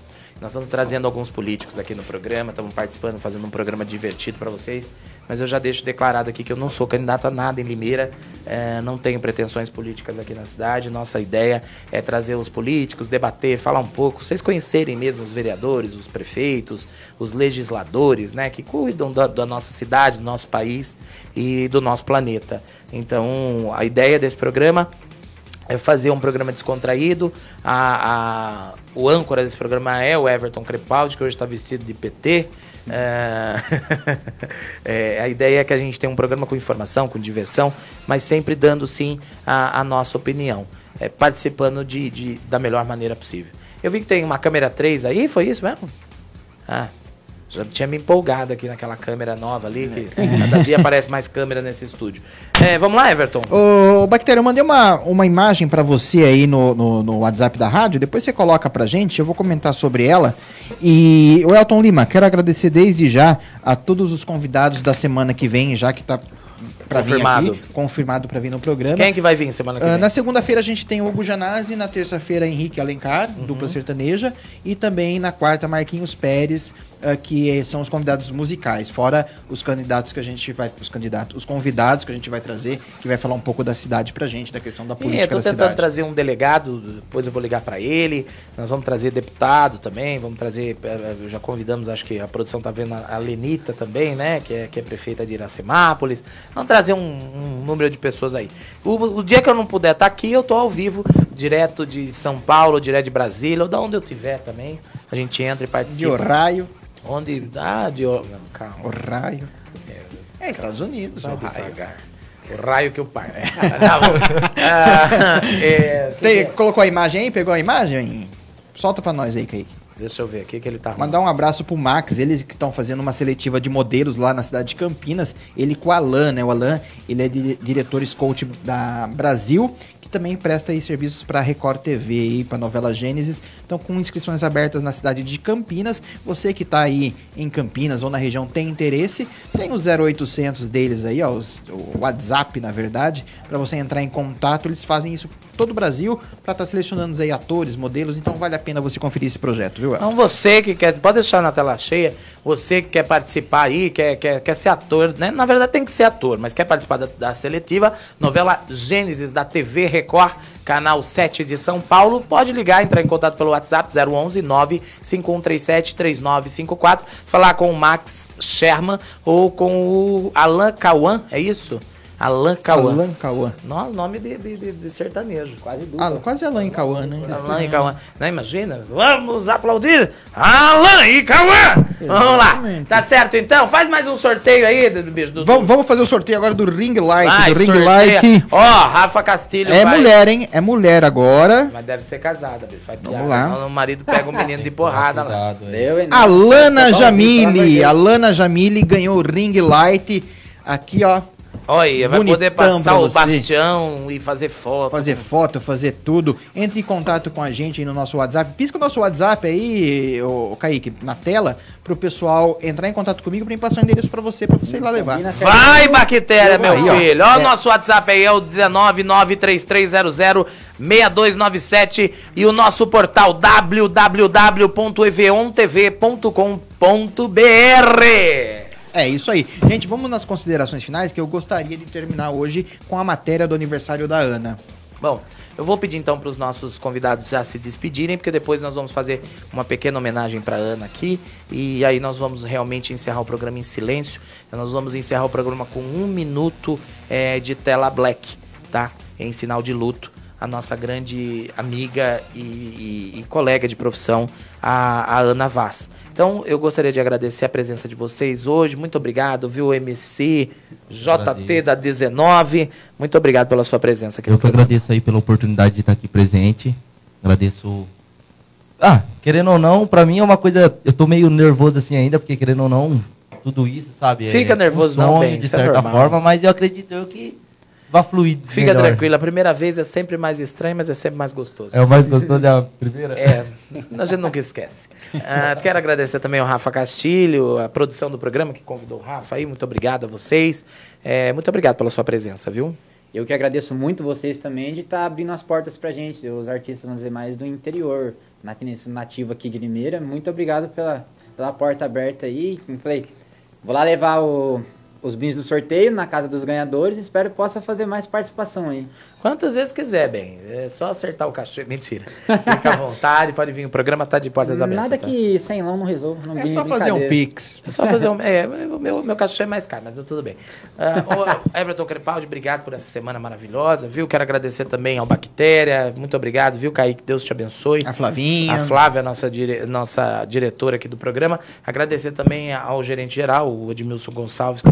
Nós estamos trazendo alguns políticos aqui no programa, estamos participando, fazendo um programa divertido para vocês. Mas eu já deixo declarado aqui que eu não sou candidato a nada em Limeira, eh, não tenho pretensões políticas aqui na cidade. Nossa ideia é trazer os políticos, debater, falar um pouco, vocês conhecerem mesmo os vereadores, os prefeitos, os legisladores, né, que cuidam da, da nossa cidade, do nosso país e do nosso planeta. Então, a ideia desse programa é fazer um programa descontraído. A, a- o âncora desse programa é o Everton Crepaldi, que hoje está vestido de PT. É, é, a ideia é que a gente tenha um programa com informação, com diversão, mas sempre dando sim a, a nossa opinião, é, participando de, de- da melhor maneira possível. Eu vi que tem uma câmera 3 aí, foi isso mesmo? Ah, já tinha me empolgado aqui naquela câmera nova ali, que cada dia aparece mais câmera nesse estúdio. É, vamos lá, Everton? Ô, Bactéria, eu mandei uma, uma imagem pra você aí no, no, no WhatsApp da rádio, depois você coloca pra gente, eu vou comentar sobre ela. E, o Elton Lima, quero agradecer desde já a todos os convidados da semana que vem, já que tá Confirmado. vir aqui, confirmado pra vir no programa. Quem é que vai vir semana que Ah, vem? na segunda-feira a gente tem o Hugo Janazzi, na terça-feira Henrique Alencar, Uhum. dupla sertaneja, e também na quarta Marquinhos Pérez, ah, que são os convidados musicais, fora os candidatos que a gente vai, os candidatos, os convidados que a gente vai trazer, que vai falar um pouco da cidade pra gente, da questão da eu política tô da tentando cidade. trazer um delegado, depois eu vou ligar para ele. Nós vamos trazer deputado também, vamos trazer, eh, eh, já convidamos, acho que a produção tá vendo a Lenita também, né, que é, que é prefeita de Iracemápolis. Vamos trazer um, um número de pessoas aí. O, o dia que eu não puder estar aqui, eu tô ao vivo, direto de São Paulo, direto de Brasília, ou da onde eu tiver também. A gente entra e participa. De Ohio. Onde? Ah, de O- não, calma. Ohio. É, Estados Unidos, Vai Ohio. devagar. O raio que eu parto. Tá bom. Ah, é, que Tem- que é? colocou a imagem aí? Pegou a imagem? Solta pra nós aí, Kaique. Deixa eu ver aqui que ele tá. Mandar um abraço pro Max, eles que estão fazendo uma seletiva de modelos lá na cidade de Campinas. Ele com o Alan, né? O Alan, ele é di- diretor scout da Brasil, que também presta aí serviços para Record TV e para novela Gênesis. Então, com inscrições abertas na cidade de Campinas, você que tá aí em Campinas ou na região tem interesse, tem o 0800 deles aí, ó, os- o WhatsApp, na verdade, para você entrar em contato. Eles fazem isso todo o Brasil para estar selecionando aí atores, modelos. Então, vale a pena você conferir esse projeto, viu? Então você que quer, pode deixar na tela cheia, você que quer participar aí, quer, quer, quer ser ator, né? Na verdade tem que ser ator, mas quer participar da, da seletiva, novela Gênesis da TV Record, canal 7 de São Paulo, pode ligar, entrar em contato pelo WhatsApp 011 95137 3954, falar com o Max Sherman ou com o Alan Cauã, é isso? Alan Cauã. Alan Cauã. No- Nome de, de, de- de sertanejo. Quase Ah, quase Alan e Cauã, né? Alan e Cauã. Não, imagina? Vamos aplaudir Alan e Cauã! Vamos lá. Tá certo então? Faz mais um sorteio aí, do bicho. Do, Vamos, vamos fazer o sorteio agora do Ring Light. Vai, do Ring sorteia. Light. Ó, Rafa Castilho É vai- mulher, hein? É mulher agora. Mas deve ser casada, bicho. Vai Vamos lá. O marido pega o menino de porrada lá. Alana Jamile. Alana Jamile ganhou o Ring Light. Aqui, ó. Olha, vai poder passar o bastião e fazer foto. Fazer foto, fazer tudo. Entre em contato com a gente aí no nosso WhatsApp. Pisca o nosso WhatsApp aí, ô, Kaique, na tela, pro pessoal entrar em contato comigo pra mim passar o endereço pra você, pra você ir lá levar. Vai, Bactéria, meu Aí, filho. Ó, o É. nosso WhatsApp aí é o 19933006297 e o nosso portal www.evontv.com.br. É isso aí. Gente, vamos nas considerações finais que eu gostaria de terminar hoje com a matéria do aniversário da Ana. Bom, Eu vou pedir então para os nossos convidados já se despedirem, porque depois nós vamos fazer uma pequena homenagem para Ana aqui e aí nós vamos realmente encerrar o programa em silêncio. Nós vamos encerrar o programa com um minuto é, de tela black, tá? Em sinal de luto a nossa grande amiga e, e, e colega de profissão, a, a, Ana Vaz. Então, eu gostaria de agradecer a presença de vocês hoje. Muito obrigado, viu, MC, JT da 19. Muito obrigado pela sua presença aqui. Eu que agradeço aí pela oportunidade de estar aqui presente. Agradeço. Ah, querendo ou não, para mim é uma coisa. Eu tô meio nervoso assim ainda, porque querendo ou não, tudo isso, sabe? Fica é nervoso, um sonho, não, bem, de é certa normal. forma, mas eu acredito eu que vá fluir. Fica melhor. tranquilo, a primeira vez é sempre mais estranho, mas é sempre mais gostoso. É o mais gostoso é a primeira? É, a gente nunca esquece. Ah, quero agradecer também ao Rafa Castilho, a produção do programa que convidou o Rafa aí. Muito obrigado a vocês. É, muito obrigado pela sua presença, viu? Eu que agradeço muito vocês também de estar abrindo as portas pra gente, os artistas, vamos dizer, mais do interior, na- aqui de Limeira. Muito obrigado pela, pela porta aberta aí. Como falei, vou lá levar o- os brindes do sorteio na casa dos ganhadores. Espero que possa fazer mais participação aí. Quantas vezes quiser, bem. É só acertar o cachorro. Mentira. Fica à vontade, pode vir. O programa tá de portas abertas. Nada tá? que sem lão não resolva. Não É só fazer um pix. É só fazer um. É, o meu, meu cachorro é mais caro, mas tá tudo bem. Ô, Everton Crepaldi, obrigado por essa semana maravilhosa, viu? Quero agradecer também ao Bactéria. Muito obrigado, viu, Kaique? Deus te abençoe. A Flavinha. A Flávia, nossa, dire... nossa diretora aqui do programa. Agradecer também ao gerente geral, o Edmilson Gonçalves, que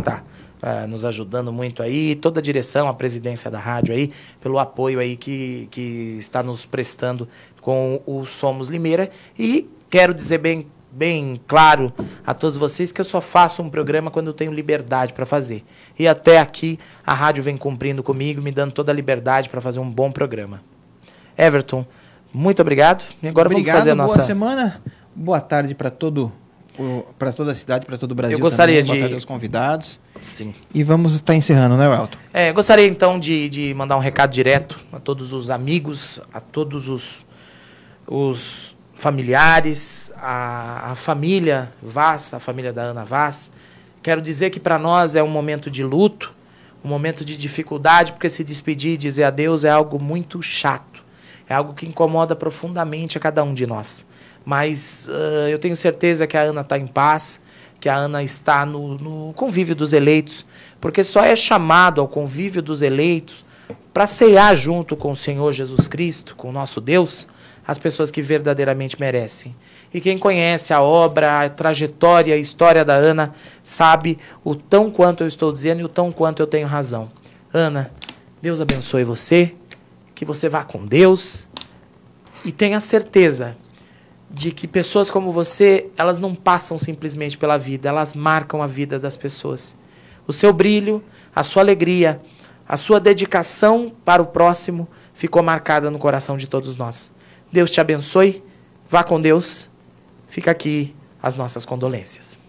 está nos ajudando muito aí. Toda a direção, a presidência da rádio aí, pelo apoio aí que, que está nos prestando com o Somos Limeira. E quero dizer bem, bem claro a todos vocês que eu só faço um programa quando eu tenho liberdade para fazer. E até aqui a rádio vem cumprindo comigo, me dando toda a liberdade para fazer um bom programa. Everton, muito obrigado. E agora Obrigado, vamos fazer a boa nossa. semana. Boa tarde para todo para toda a cidade, para todo o Brasil. Eu gostaria também. Boa de- tarde aos convidados. Sim. E vamos estar encerrando, né, Welton? É, gostaria então de, de mandar um recado direto a todos os amigos, a todos os, os familiares, a, a família Vaz, a família da Ana Vaz. Quero dizer que para nós é um momento de luto, um momento de dificuldade, porque se despedir e dizer adeus é algo muito chato. É algo que incomoda profundamente a cada um de nós. Mas ah, eu tenho certeza que a Ana está em paz, que a Ana está no, no convívio dos eleitos, porque só é chamado ao convívio dos eleitos para cear junto com o Senhor Jesus Cristo, com o nosso Deus, as pessoas que verdadeiramente merecem. E quem conhece a obra, a trajetória, a história da Ana, sabe o tão quanto eu estou dizendo e o tão quanto eu tenho razão. Ana, Deus abençoe você, que você vá com Deus e tenha certeza de que pessoas como você, elas não passam simplesmente pela vida, elas marcam a vida das pessoas. O seu brilho, a sua alegria, a sua dedicação para o próximo ficou marcada no coração de todos nós. Deus te abençoe, vá com Deus. Fica aqui as nossas condolências.